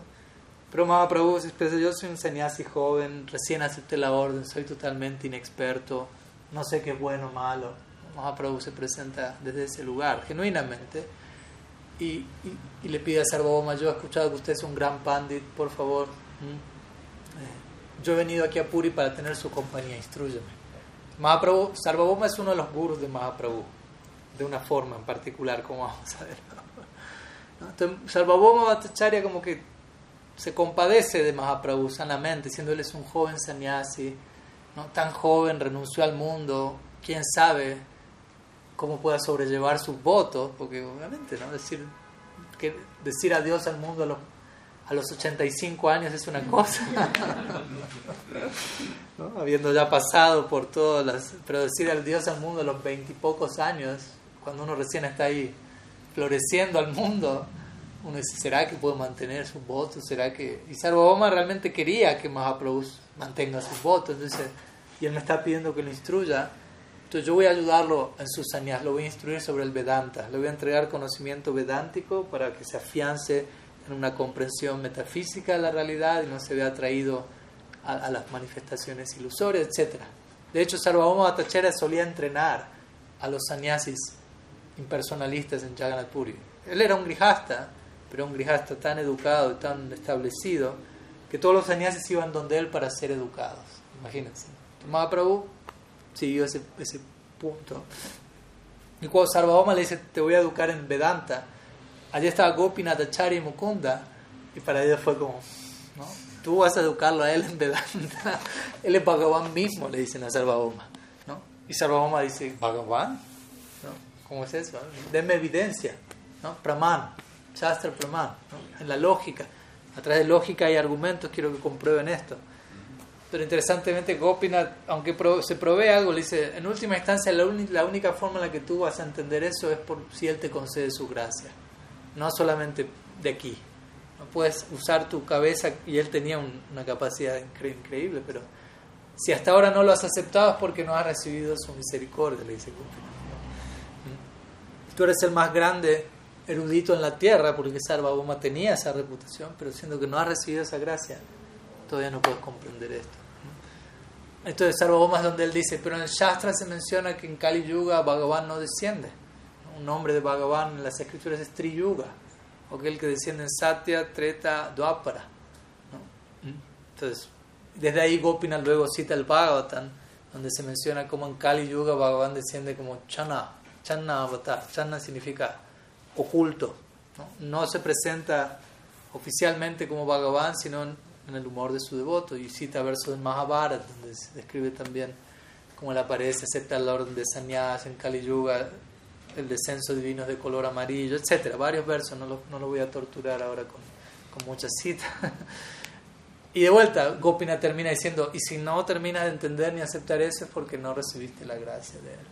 Pero Mahaprabhu se yo soy un sannyasi joven, recién acepté la orden, soy totalmente inexperto, no sé qué es bueno o malo. Mahaprabhu se presenta desde ese lugar, genuinamente, y, y, le pide a Sarvabhauma, yo he escuchado que usted es un gran pandit, por favor, eh, yo he venido aquí a Puri para tener su compañía, instruyeme. Mahaprabhu, Sarvabhauma es uno de los gurus de Mahaprabhu, de una forma en particular, como vamos a ver. Entonces, Sarvabhauma Bhattacharya como que se compadece de Mahaprabhu sanamente, diciendo él es un joven sannyasi, ¿no? tan joven, renunció al mundo, quién sabe cómo pueda sobrellevar sus votos, porque obviamente ¿no? decir, que decir adiós al mundo a los, a los 85 años es una cosa, habiendo ya pasado por todas las... Pero decir adiós al mundo a los veintipocos años, cuando uno recién está ahí floreciendo al mundo, uno dice, ¿será que puedo mantener sus votos? ¿Será que...? Y Sarvabhauma realmente quería que Mahaprabhu mantenga sus votos, entonces, y él me está pidiendo que lo instruya. Entonces yo voy a ayudarlo en sus años, lo voy a instruir sobre el Vedanta, le voy a entregar conocimiento vedántico para que se afiance una comprensión metafísica de la realidad y no se vea atraído a, las manifestaciones ilusorias, etc. De hecho, Sarvabhauma Bhattacharya solía entrenar a los sannyasis impersonalistas en Jagannath Puri. Él era un grijasta, pero un grijasta tan educado y tan establecido que todos los sannyasis iban donde él para ser educados. Imagínense. Mahaprabhu siguió ese, ese punto. Y cuando Sarvabhauma le dice, te voy a educar en Vedanta, allí estaba Gopinath Acharya Mukunda, y para ellos fue como, ¿no? Tú vas a educarlo a él en Vedanta. él es Bhagavan mismo, le dicen a Sarvabhauma. ¿no? Y Sarvabhauma dice, ¿Bhagavan? ¿No? ¿Cómo es eso? Denme evidencia, ¿no? Praman. Shastra Praman, en la lógica. A través de lógica y argumentos quiero que comprueben esto. Pero interesantemente Gopinath, aunque se provee algo, le dice, en última instancia la, única forma en la que tú vas a entender eso es por si Él te concede su gracia. No solamente de aquí. No puedes usar tu cabeza, y él tenía una capacidad increíble, pero si hasta ahora no lo has aceptado es porque no has recibido su misericordia, le dice Tú eres el más grande erudito en la tierra, porque Sarvabhauma tenía esa reputación, pero siendo que no has recibido esa gracia, todavía no puedes comprender esto. Entonces Sarvabhauma es donde él dice, pero en el Shastra se menciona que en Kali Yuga Bhagavan no desciende. Un nombre de Bhagavan en las escrituras es Triyuga o aquel que desciende en Satya, Treta, Dwapara. Entonces, desde ahí Gopinath luego cita el Bhagavatam, donde se menciona como en Kali Yuga Bhagavan desciende como Chana, Channa Avatar. Channa significa oculto. ¿no? se presenta oficialmente como Bhagavan, sino en, el humor de su devoto. Y cita versos del Mahabharata, donde se describe también cómo él aparece, acepta la orden de Sanyas en Kali Yuga, el descenso divino de color amarillo, etcétera, varios versos, no lo, no lo voy a torturar ahora con, con muchas citas. y de vuelta, Gopina termina diciendo, y si no terminas de entender ni aceptar eso es porque no recibiste la gracia de él.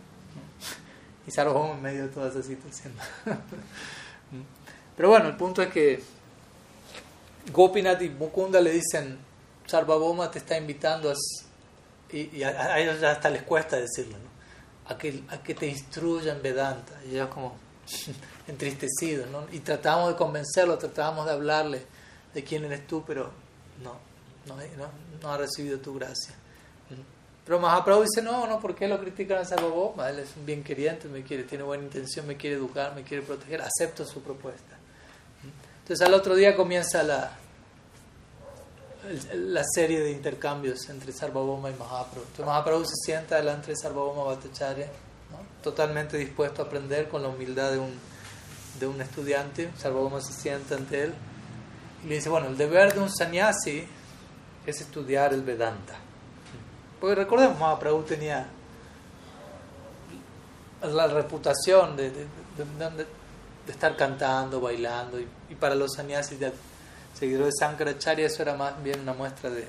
Y Sarvabhauma en medio de toda esa situación. Pero bueno, el punto es que Gopinath y Mukunda le dicen, Sarvabhauma te está invitando a... Y, y a, a, ellos ya hasta les cuesta decirlo, ¿no? A que, a que te instruyan Vedanta. Y ellos como entristecidos, ¿no? Y tratábamos de convencerlo, tratábamos de hablarle de quién eres tú, pero no, no, no, ha recibido tu gracia. Pero Mahaprabhu dice, no, no, ¿por qué lo critican a Sarvabhauma? Él es un bien queriente, me quiere, tiene buena intención, me quiere educar, me quiere proteger, acepto su propuesta. Entonces al otro día comienza la, la serie de intercambios entre Sarvabhauma y Mahaprabhu. Entonces Mahaprabhu se sienta delante de Sarvabhauma Bhattacharya, totalmente dispuesto a aprender con la humildad de un, de un estudiante. Sarvabhauma se sienta ante él y le dice, bueno, el deber de un sannyasi es estudiar el Vedanta. Porque recordemos, Mahaprabhu tenía la reputación de, de, de, estar cantando, bailando, y, y para los sannyasis de seguidor de Sankaracharya, eso era más bien una muestra de,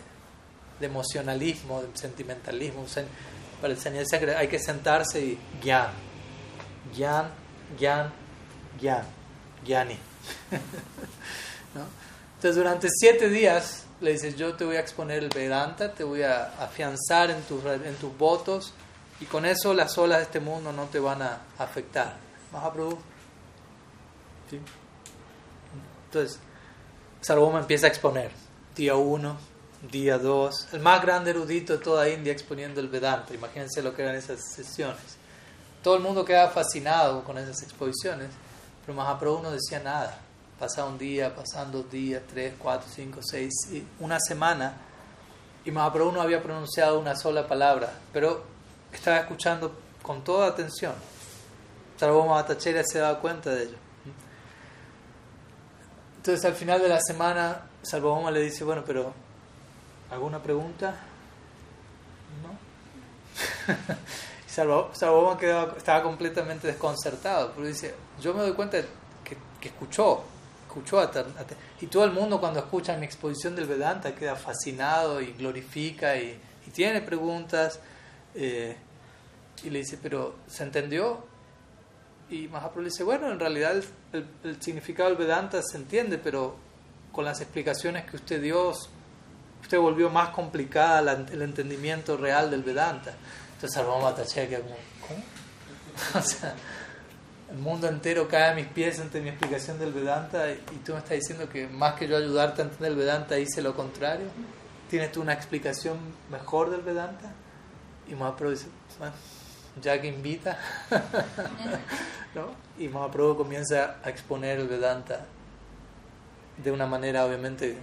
emocionalismo, de sentimentalismo. Para el sannyasi hay que sentarse y gyan, gyan, gyan, gyan, gyani. Entonces durante siete días le dices, yo te voy a exponer el Vedanta, te voy a afianzar en tus, en tus votos y con eso las olas de este mundo no te van a afectar. Mahaprabhu. ¿Sí? Entonces, Sarvoma empieza a exponer. Día 1, día 2. El más grande erudito de toda India exponiendo el Vedanta. Imagínense lo que eran esas sesiones. Todo el mundo quedaba fascinado con esas exposiciones, pero Mahaprabhu no decía nada. Pasaba un día, pasaban dos días, tres, cuatro, cinco, seis, una semana, y Mahaprabhu no había pronunciado una sola palabra, pero estaba escuchando con toda atención. Sarvoma Bhattacharya se daba cuenta de ello. Entonces al final de la semana, Salvaboma le dice, bueno, pero ¿alguna pregunta? ¿No? y Salvaboma estaba completamente desconcertado, pero dice, yo me doy cuenta que, escuchó, escuchó a, y todo el mundo cuando escucha mi exposición del Vedanta queda fascinado y glorifica y, tiene preguntas. Eh, y le dice, pero ¿se entendió? Y Mahaprabhu dice, bueno, en realidad el, significado del Vedanta se entiende, pero con las explicaciones que usted dio, usted volvió más complicada el entendimiento real del Vedanta. Entonces Sarvama queda como, ¿cómo? o sea, el mundo entero cae a mis pies ante mi explicación del Vedanta y, tú me estás diciendo que más que yo ayudarte a entender el Vedanta hice lo contrario. ¿Tienes tú una explicación mejor del Vedanta? Y Mahaprabhu dice, bueno, ya que invita, ¿no? y Mahaprabhu comienza a exponer el Vedanta de una manera obviamente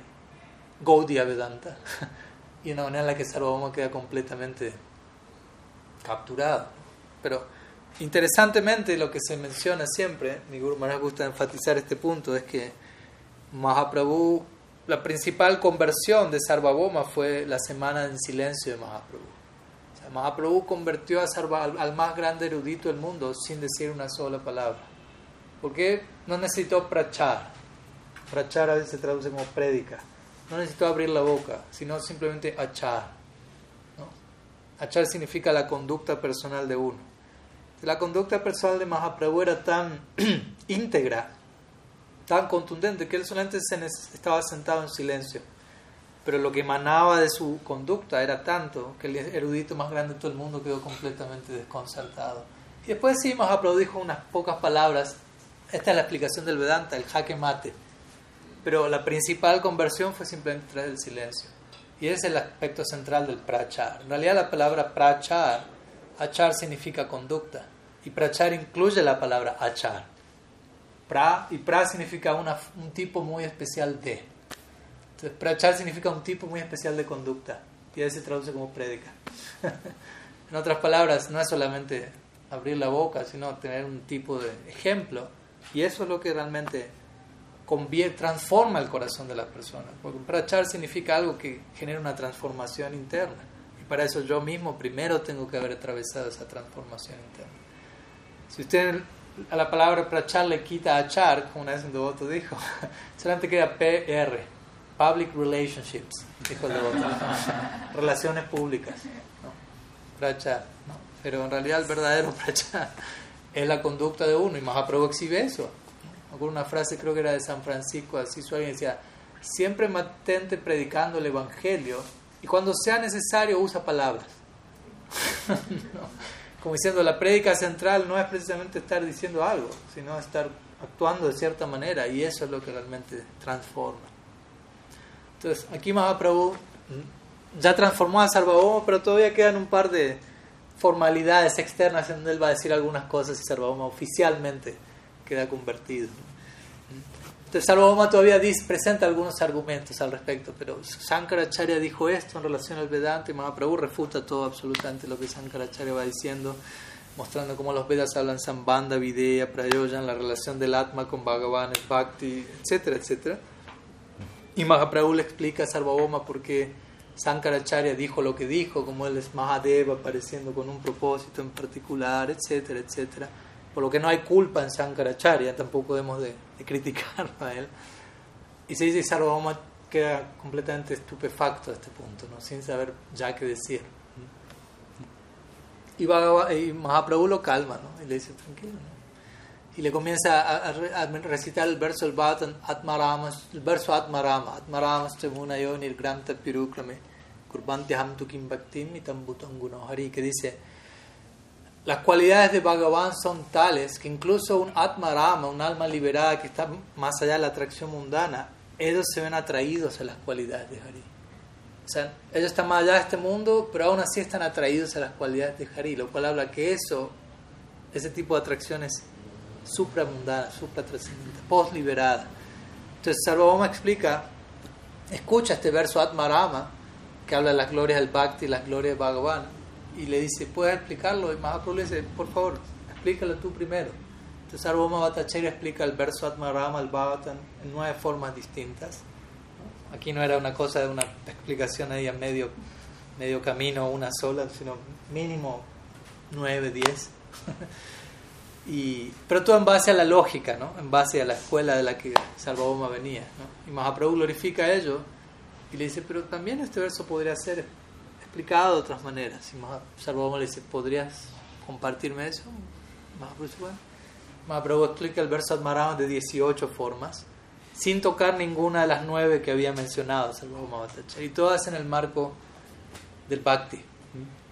Gaudiya Vedanta y una manera en la que Sarvabhauma queda completamente capturado. Pero interesantemente lo que se menciona siempre, mi Guru Maharaj gusta enfatizar este punto, es que Mahaprabhu, la principal conversión de Sarvabhauma fue la semana en silencio de Mahaprabhu. Mahaprabhu convirtió a Sarva, al, más grande erudito del mundo sin decir una sola palabra. Porque no necesitó prachar. Prachar a veces se traduce como prédica. No necesitó abrir la boca, sino simplemente achar. Achar significa la conducta personal de uno. La conducta personal de Mahaprabhu era tan íntegra tan contundente que él solamente se estaba sentado en silencio. Pero lo que emanaba de su conducta era tanto que el erudito más grande de todo el mundo quedó completamente desconcertado. Y después sí, Mahaprabhu dijo unas pocas palabras. Esta es la explicación del Vedanta, el jaque mate. Pero la principal conversión fue simplemente traer el silencio. Y ese es el aspecto central del prachar. En realidad la palabra prachar, achar significa conducta. Y prachar incluye la palabra achar. Pra, y pra significa una, un tipo muy especial de. Entonces, prachar significa un tipo muy especial de conducta. Y ahí se traduce como prédica. en otras palabras, no es solamente abrir la boca, sino tener un tipo de ejemplo. Y eso es lo que realmente convierte, transforma el corazón de las personas. Porque prachar significa algo que genera una transformación interna. Y para eso yo mismo primero tengo que haber atravesado esa transformación interna. Si usted a la palabra prachar le quita achar, como una vez un devoto dijo, solamente queda PR, Public Relationships, dijo el devoto, relaciones públicas, ¿no? prachar, ¿no? pero en realidad el verdadero prachar es la conducta de uno y Mahaprabhu exhibe eso. con una frase, creo que era de San Francisco, así su alguien decía, siempre mantente predicando el Evangelio y cuando sea necesario usa palabras. no como diciendo, la prédica central no es precisamente estar diciendo algo, sino estar actuando de cierta manera y eso es lo que realmente transforma. Entonces, aquí Mahaprabhu ya transformó a Sarvabhauma, pero todavía quedan un par de formalidades externas en donde él va a decir algunas cosas y Sarvabhauma oficialmente queda convertido. Entonces Sarvabhauma todavía presenta algunos argumentos al respecto, pero Sankaracharya dijo esto en relación al Vedanta y Mahaprabhu refuta todo absolutamente lo que Sankaracharya va diciendo, mostrando cómo los Vedas hablan Sambandha, Videya, Prayojan, la relación del Atma con Bhagavan, Bhakti, etcétera, etcétera. Y Mahaprabhu le explica a Sarvabhauma por qué Sankaracharya dijo lo que dijo, como él es Mahadeva apareciendo con un propósito en particular, etcétera, etcétera por lo que no hay culpa en Sankaracharya, tampoco debemos de, criticarlo a él. Y se dice Sarvabhauma queda completamente estupefacto a este punto, ¿no? sin saber ya qué decir. Y, y Mahaprabhu lo calma ¿no? y le dice, tranquilo. Y le comienza a, recitar el verso del Atmarama, el verso Atmarama, Atmarama Stemunayo Nirgranta Pirukrame, Kurbanti Hamtu Kim Bhaktim Hari, que dice, las cualidades de Bhagavan son tales que incluso un Atmarama, un alma liberada que está más allá de la atracción mundana, ellos se ven atraídos a las cualidades de Hari. O sea, ellos están más allá de este mundo, pero aún así están atraídos a las cualidades de Hari, lo cual habla que eso, ese tipo de atracción es supramundana, supratrascendente, post-liberada. Entonces, Sarvabhauma explica, escucha este verso Atmarama, que habla de las glorias del Bhakti y las glorias de Bhagavan y le dice, ¿puedes explicarlo? Y Mahaprabhu le dice, por favor, explícalo tú primero. Entonces Sarvoma Bhattacharya explica el verso Atmarama al Bhavatan en nueve formas distintas. Aquí no era una cosa de una explicación ahí a medio, medio camino, una sola, sino mínimo nueve, diez. y, pero todo en base a la lógica, ¿no? en base a la escuela de la que Sarvabhauma venía. ¿no? Y Mahaprabhu glorifica ello y le dice, pero también este verso podría ser explicado de otras maneras. Y Sarvabhauma le dice, ¿podrías compartirme eso? Mahaprabhu explica el verso Admarama de 18 formas, sin tocar ninguna de las nueve que había mencionado y todas en el marco del Bhakti.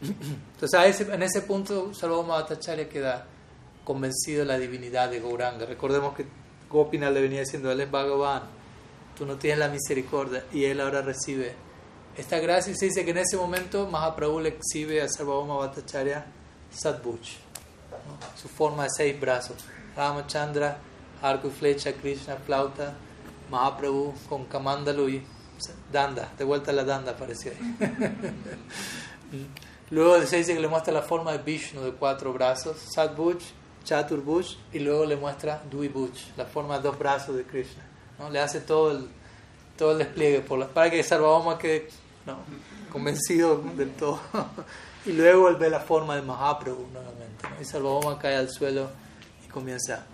Entonces, en ese punto, Sarvabhauma Bhattacharya queda convencido de la divinidad de Gauranga. Recordemos que Gopinath le venía diciendo, él es Bhagavan, tú no tienes la misericordia, y él ahora recibe esta gracia se dice que en ese momento Mahaprabhu le exhibe a Sarvabhauma Bhattacharya Sadbuch, su forma de seis brazos. Ramachandra, arco y flecha, Krishna, flauta, Mahaprabhu con Kamandalu y Danda, de vuelta a la Danda apareció ahí. luego se dice que le muestra la forma de Vishnu de cuatro brazos, Sadbuch, Chaturbuch, y luego le muestra Duibuch, la forma de dos brazos de Krishna. ¿no? Le hace todo el, todo el despliegue por para que Sarvabhauma quede no, convencido del todo. y luego él ve la forma de Mahaprabhu nuevamente. ¿no? Y Sarvabhauma cae al suelo y comienza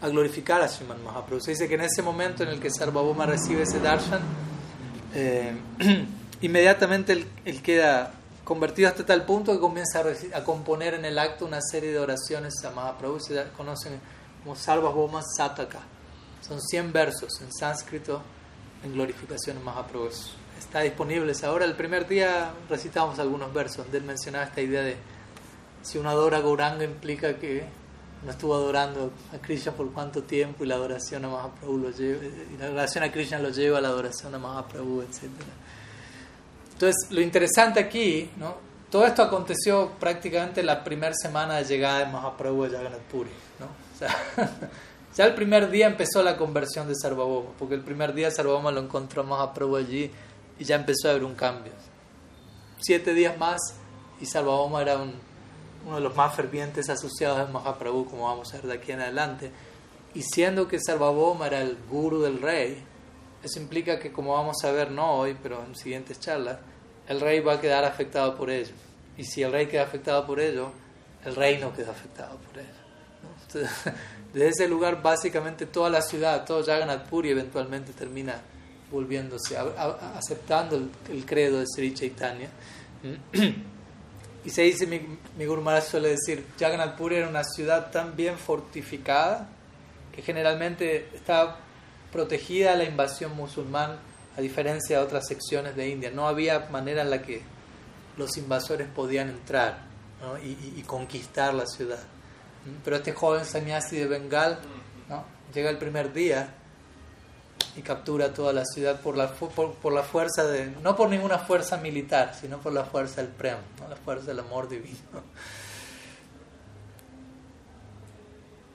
a glorificar a Sriman Mahaprabhu. Se dice que en ese momento en el que Sarvabhauma recibe ese darshan, eh, inmediatamente él, queda convertido hasta tal punto que comienza a, a, componer en el acto una serie de oraciones a Mahaprabhu. Se conocen como Sarvabhauma Sataka. Son 100 versos en sánscrito en glorificación de Mahaprabhu. Está disponible. Ahora el primer día recitamos algunos versos donde él mencionaba esta idea de si uno adora Gauranga implica que no estuvo adorando a Krishna por cuánto tiempo y la adoración a Mahaprabhu lo lleva, la adoración a Krishna lo lleva a la adoración a Mahaprabhu, etc. Entonces, lo interesante aquí, ¿no? todo esto aconteció prácticamente la primera semana de llegada de Mahaprabhu a Jagannath Puri. ¿no? O sea, ya el primer día empezó la conversión de Sarvabhauma, porque el primer día Sarvabhauma lo encontró Mahaprabhu allí y ya empezó a haber un cambio. Siete días más y Sarvabhauma era un uno de los más fervientes asociados de Mahaprabhu, como vamos a ver de aquí en adelante. Y siendo que Sarvabhauma era el guru del rey, eso implica que, como vamos a ver no hoy, pero en siguientes charlas, el rey va a quedar afectado por ello. Y si el rey queda afectado por ello, el reino queda afectado por ello. desde ese lugar, básicamente toda la ciudad, todo Jagannath Puri eventualmente termina volviéndose, aceptando el, el, credo de Sri Chaitanya. Y se dice, mi, mi Guru Maharaj suele decir, Jagannath Puri era una ciudad tan bien fortificada que generalmente estaba protegida la invasión musulmán, a diferencia de otras secciones de India. No había manera en la que los invasores podían entrar y, conquistar la ciudad. Pero este joven sannyasi de Bengal llega el primer día y captura toda la ciudad por la, por, la fuerza de, no por ninguna fuerza militar, sino por la fuerza del prem, la fuerza del amor divino.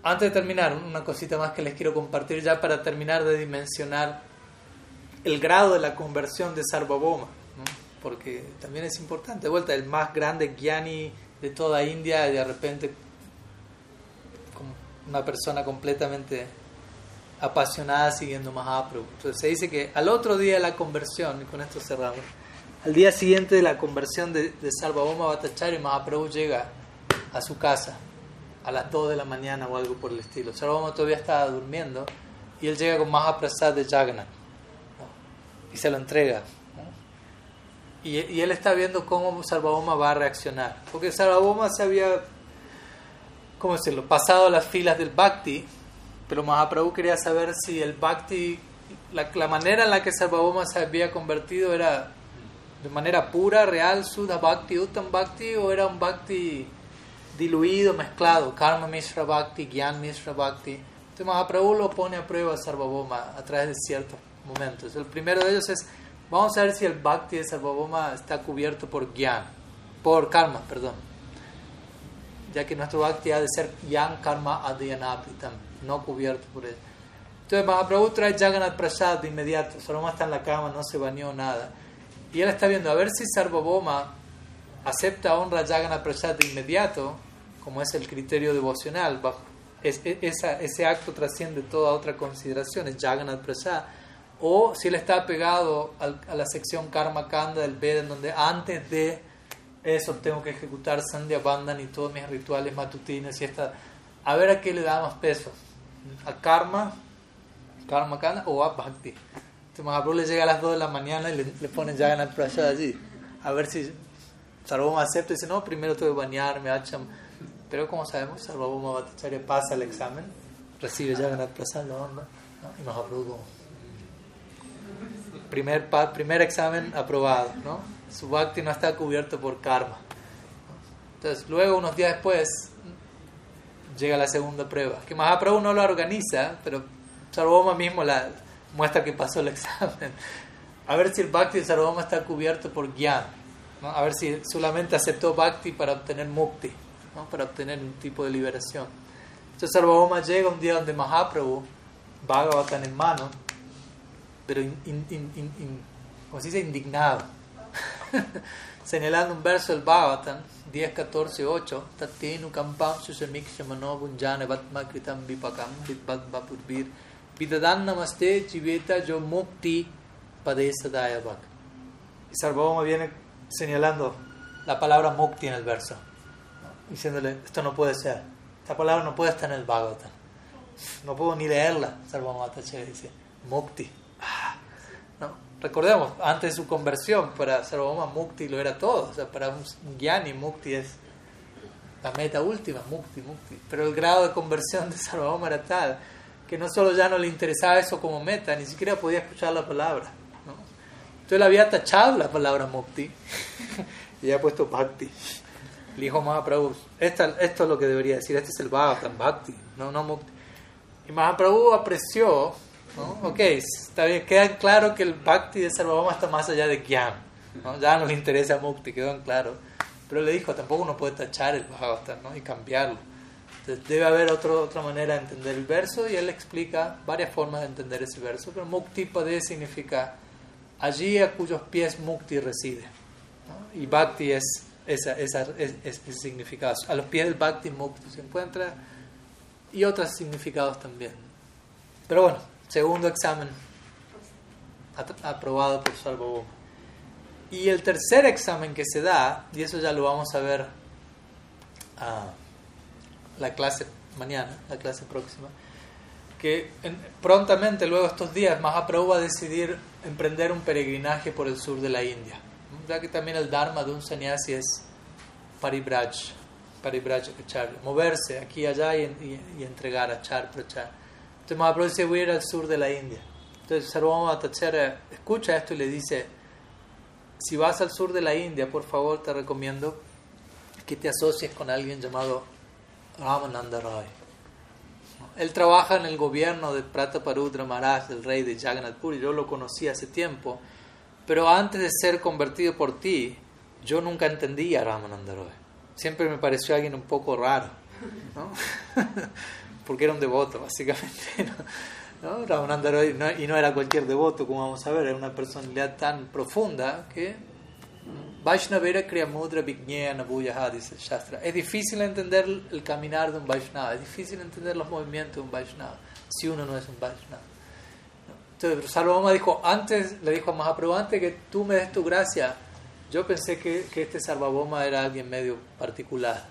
Antes de terminar, una cosita más que les quiero compartir ya para terminar de dimensionar el grado de la conversión de Sarvabhauma, porque también es importante. De vuelta, el más grande Gyani de toda India y de repente una persona completamente apasionada siguiendo Mahaprabhu. Entonces se dice que al otro día de la conversión, y con esto cerramos, al día siguiente de la conversión de, de Sarvabhauma Bhattacharya, Mahaprabhu llega a su casa a las 2 de la mañana o algo por el estilo. Sarvabhauma todavía estaba durmiendo y él llega con Mahaprasad de Jagannath y se lo entrega. Y, él está viendo cómo Sarvabhauma va a reaccionar. Porque Sarvabhauma se había, ¿cómo decirlo?, pasado las filas del Bhakti pero Mahaprabhu quería saber si el bhakti, la, la manera en la que Sarvabhauma se había convertido era de manera pura, real, Sudha Bhakti, Uttam Bhakti, o era un Bhakti diluido, mezclado, Karma Mishra Bhakti, Gyan Mishra Bhakti. Entonces Mahaprabhu lo pone a prueba a Sarvabhauma a través de ciertos momentos. El primero de ellos es, vamos a ver si el Bhakti de Sarvabhauma está cubierto por Gyan, por Karma, perdón. Ya que nuestro Bhakti ha de ser Gyan Karma Adhyanapitam no cubierto por él. Entonces Mahaprabhu trae Jagannath Prasad de inmediato, Sarvabhauma está en la cama, no se bañó nada. Y él está viendo a ver si Sarvabhauma acepta honra Jagannath Prasad de inmediato, como es el criterio devocional. Es, esa, ese acto trasciende toda otra consideración, es Jagannath Prasad. O si él está pegado a la sección Karma Kanda del Veda, en donde antes de eso tengo que ejecutar Sandhya Bandhan y todos mis rituales matutinos y esta, a ver a qué le da más peso a karma, karma kana o a bhakti. Entonces Mahaprabhu le llega a las 2 de la mañana y le, le ponen Jagannath Prasad allí. A ver si Sarvabhauma acepta y dice, no, primero tengo que bañarme, acham. Pero como sabemos, Sarvabhauma Bhattacharya pasa el examen, recibe Jagannath Prasad, la onda, ¿no? y Mahaprabhu primer, primer examen aprobado, ¿no? Su bhakti no está cubierto por karma. Entonces, luego, unos días después, llega la segunda prueba. Que Mahaprabhu no lo organiza, pero Sarvabhauma mismo la muestra que pasó el examen. A ver si el Bhakti de Sarvabhauma está cubierto por Gyan. ¿no? A ver si solamente aceptó Bhakti para obtener Mukti, ¿no? para obtener un tipo de liberación. Entonces Sarvabhauma llega un día donde Mahaprabhu, Bhagavatam en mano, pero in, in, in, como se dice, indignado, señalando un verso del Bhagavatam 10, 14, 8, Tatenu kampam susamiksha manobunjane vatma kritam vipakam vidvat vapurbir vidadan namaste chiveta yo mukti padesadaya bhak. Y Sarvabhauma viene señalando la palabra mukti en el verso, diciéndole, esto no puede ser, esta palabra no puede estar en el Bhagavatam, no puedo ni leerla, Sarvabhauma dice, mukti. Ah, Recordemos, antes de su conversión, para Sarvabhauma Mukti lo era todo. O sea, para un Gyani Mukti es la meta última, Mukti, Mukti. Pero el grado de conversión de Sarvabhauma era tal que no solo ya no le interesaba eso como meta, ni siquiera podía escuchar la palabra. ¿no? Entonces le había tachado la palabra mukti y había puesto bhakti. Le dijo Mahaprabhu, esto es lo que debería decir, este es el Bhagavatam, bhakti, no, no mukti. Y Mahaprabhu apreció, ¿no? ok, está bien, queda claro que el bhakti de Sarvabhauma está más allá de Gyan, ¿no? ya no le interesa mukti, quedó en claro. Pero le dijo, tampoco uno puede tachar el Bhagavatam ¿no? y cambiarlo. Entonces debe haber otro, otra manera de entender el verso y él explica varias formas de entender ese verso. Pero mukti puede significar allí a cuyos pies mukti reside. ¿no? Y bhakti es esa, esa, es, ese significado. A los pies del bhakti mukti se encuentra y otros significados también. Pero bueno, segundo examen aprobado por Sarvabhauma. Y el tercer examen que se da, y eso ya lo vamos a ver a la clase mañana, la clase próxima, que prontamente, luego estos días, Mahaprabhu va a decidir emprender un peregrinaje por el sur de la India. Ya que también el Dharma de un sannyasi es paribraj, paribraj moverse aquí y allá y, y, entregar a char prachar. Entonces Mahaprabhu dice, voy a ir al sur de la India. Entonces Sarvama Tachara escucha esto y le dice, si vas al sur de la India, por favor te recomiendo que te asocies con alguien llamado Ramananda Roy. Él trabaja en el gobierno de Prataparudra Maharaj, el rey de Jagannath Puri. Yo lo conocí hace tiempo, pero antes de ser convertido por ti, yo nunca entendí a Ramananda Roy. Siempre me pareció alguien un poco raro, ¿no? porque era un devoto, básicamente. ¿no? Roy, y no era cualquier devoto, como vamos a ver, era una personalidad tan profunda que Vaishnavera Kriyamudra Vignana Bhuyaha, dice el Shastra. Es difícil entender el caminar de un Vaishnava, es difícil entender los movimientos de un Vaishnava si uno no es un Vaishnava. Entonces, Sarvabhauma dijo, antes, le dijo a Mahaprabhu, antes que tú me des tu gracia, yo pensé que, este Sarvabhauma era alguien medio particular.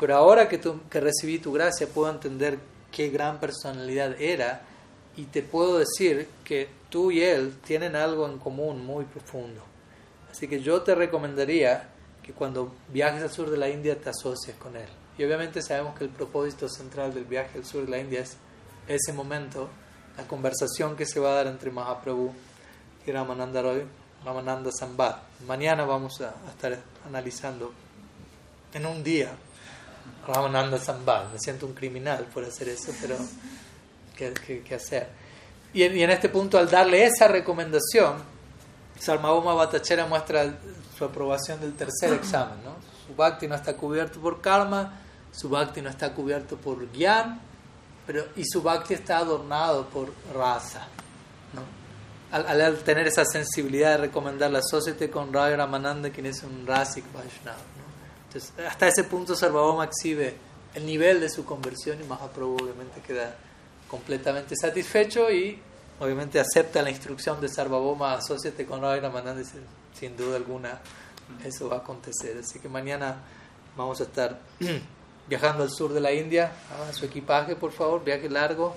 Pero ahora que, tú, que recibí tu gracia, puedo entender qué gran personalidad era y te puedo decir que tú y él tienen algo en común muy profundo. Así que yo te recomendaría que cuando viajes al sur de la India te asocies con él. Y obviamente sabemos que el propósito central del viaje al sur de la India es ese momento, la conversación que se va a dar entre Mahaprabhu y Ramananda Roy, Ramananda Sambad. Mañana vamos a, estar analizando en un día Ramananda Sambad. Me siento un criminal por hacer eso, pero ¿qué, qué, hacer? Y en este punto, al darle esa recomendación, Sarmaboma Batachera muestra su aprobación del tercer examen. Su bhakti no está cubierto por karma, su bhakti no está cubierto por gyan, pero, y su bhakti está adornado por raza. ¿no? Al, tener esa sensibilidad de recomendar la asociate con Rai Ramananda, quien es un Rasik Vaishnava. Entonces, hasta ese punto Sarvabhauma exhibe el nivel de su conversión y Mahaprabhu obviamente queda completamente satisfecho y obviamente acepta la instrucción de Sarvaboma, asociate con Rai Ramananda, sin duda alguna eso va a acontecer. Así que mañana vamos a estar viajando al sur de la India, hagan su equipaje por favor, viaje largo.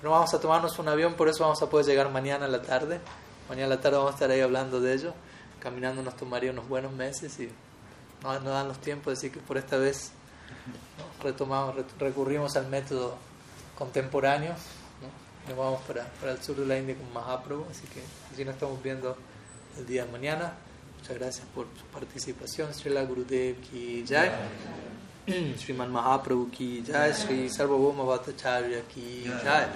Pero vamos a tomarnos un avión, por eso vamos a poder llegar mañana a la tarde. Mañana a la tarde vamos a estar ahí hablando de ello. Caminando nos tomaría unos buenos meses y no, no dan los tiempos, así que por esta vez retomamos, recurrimos al método contemporáneo nos vamos para, para, el sur de la India con Mahaprabhu, así que así nos estamos viendo el día de mañana. Muchas gracias por su participación. Srila Gurudev ki jai. Sriman Mahaprabhu ki jai. Sri Sarvabhauma Bhattacharya ki jai.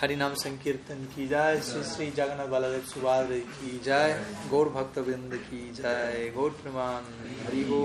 Harinam Sankirtan ki jai. Sri Sri Jagannath Baladev Subhadra ki jai. Gaur Bhakta Vrinda ki jai. Gaur Praman Harigo.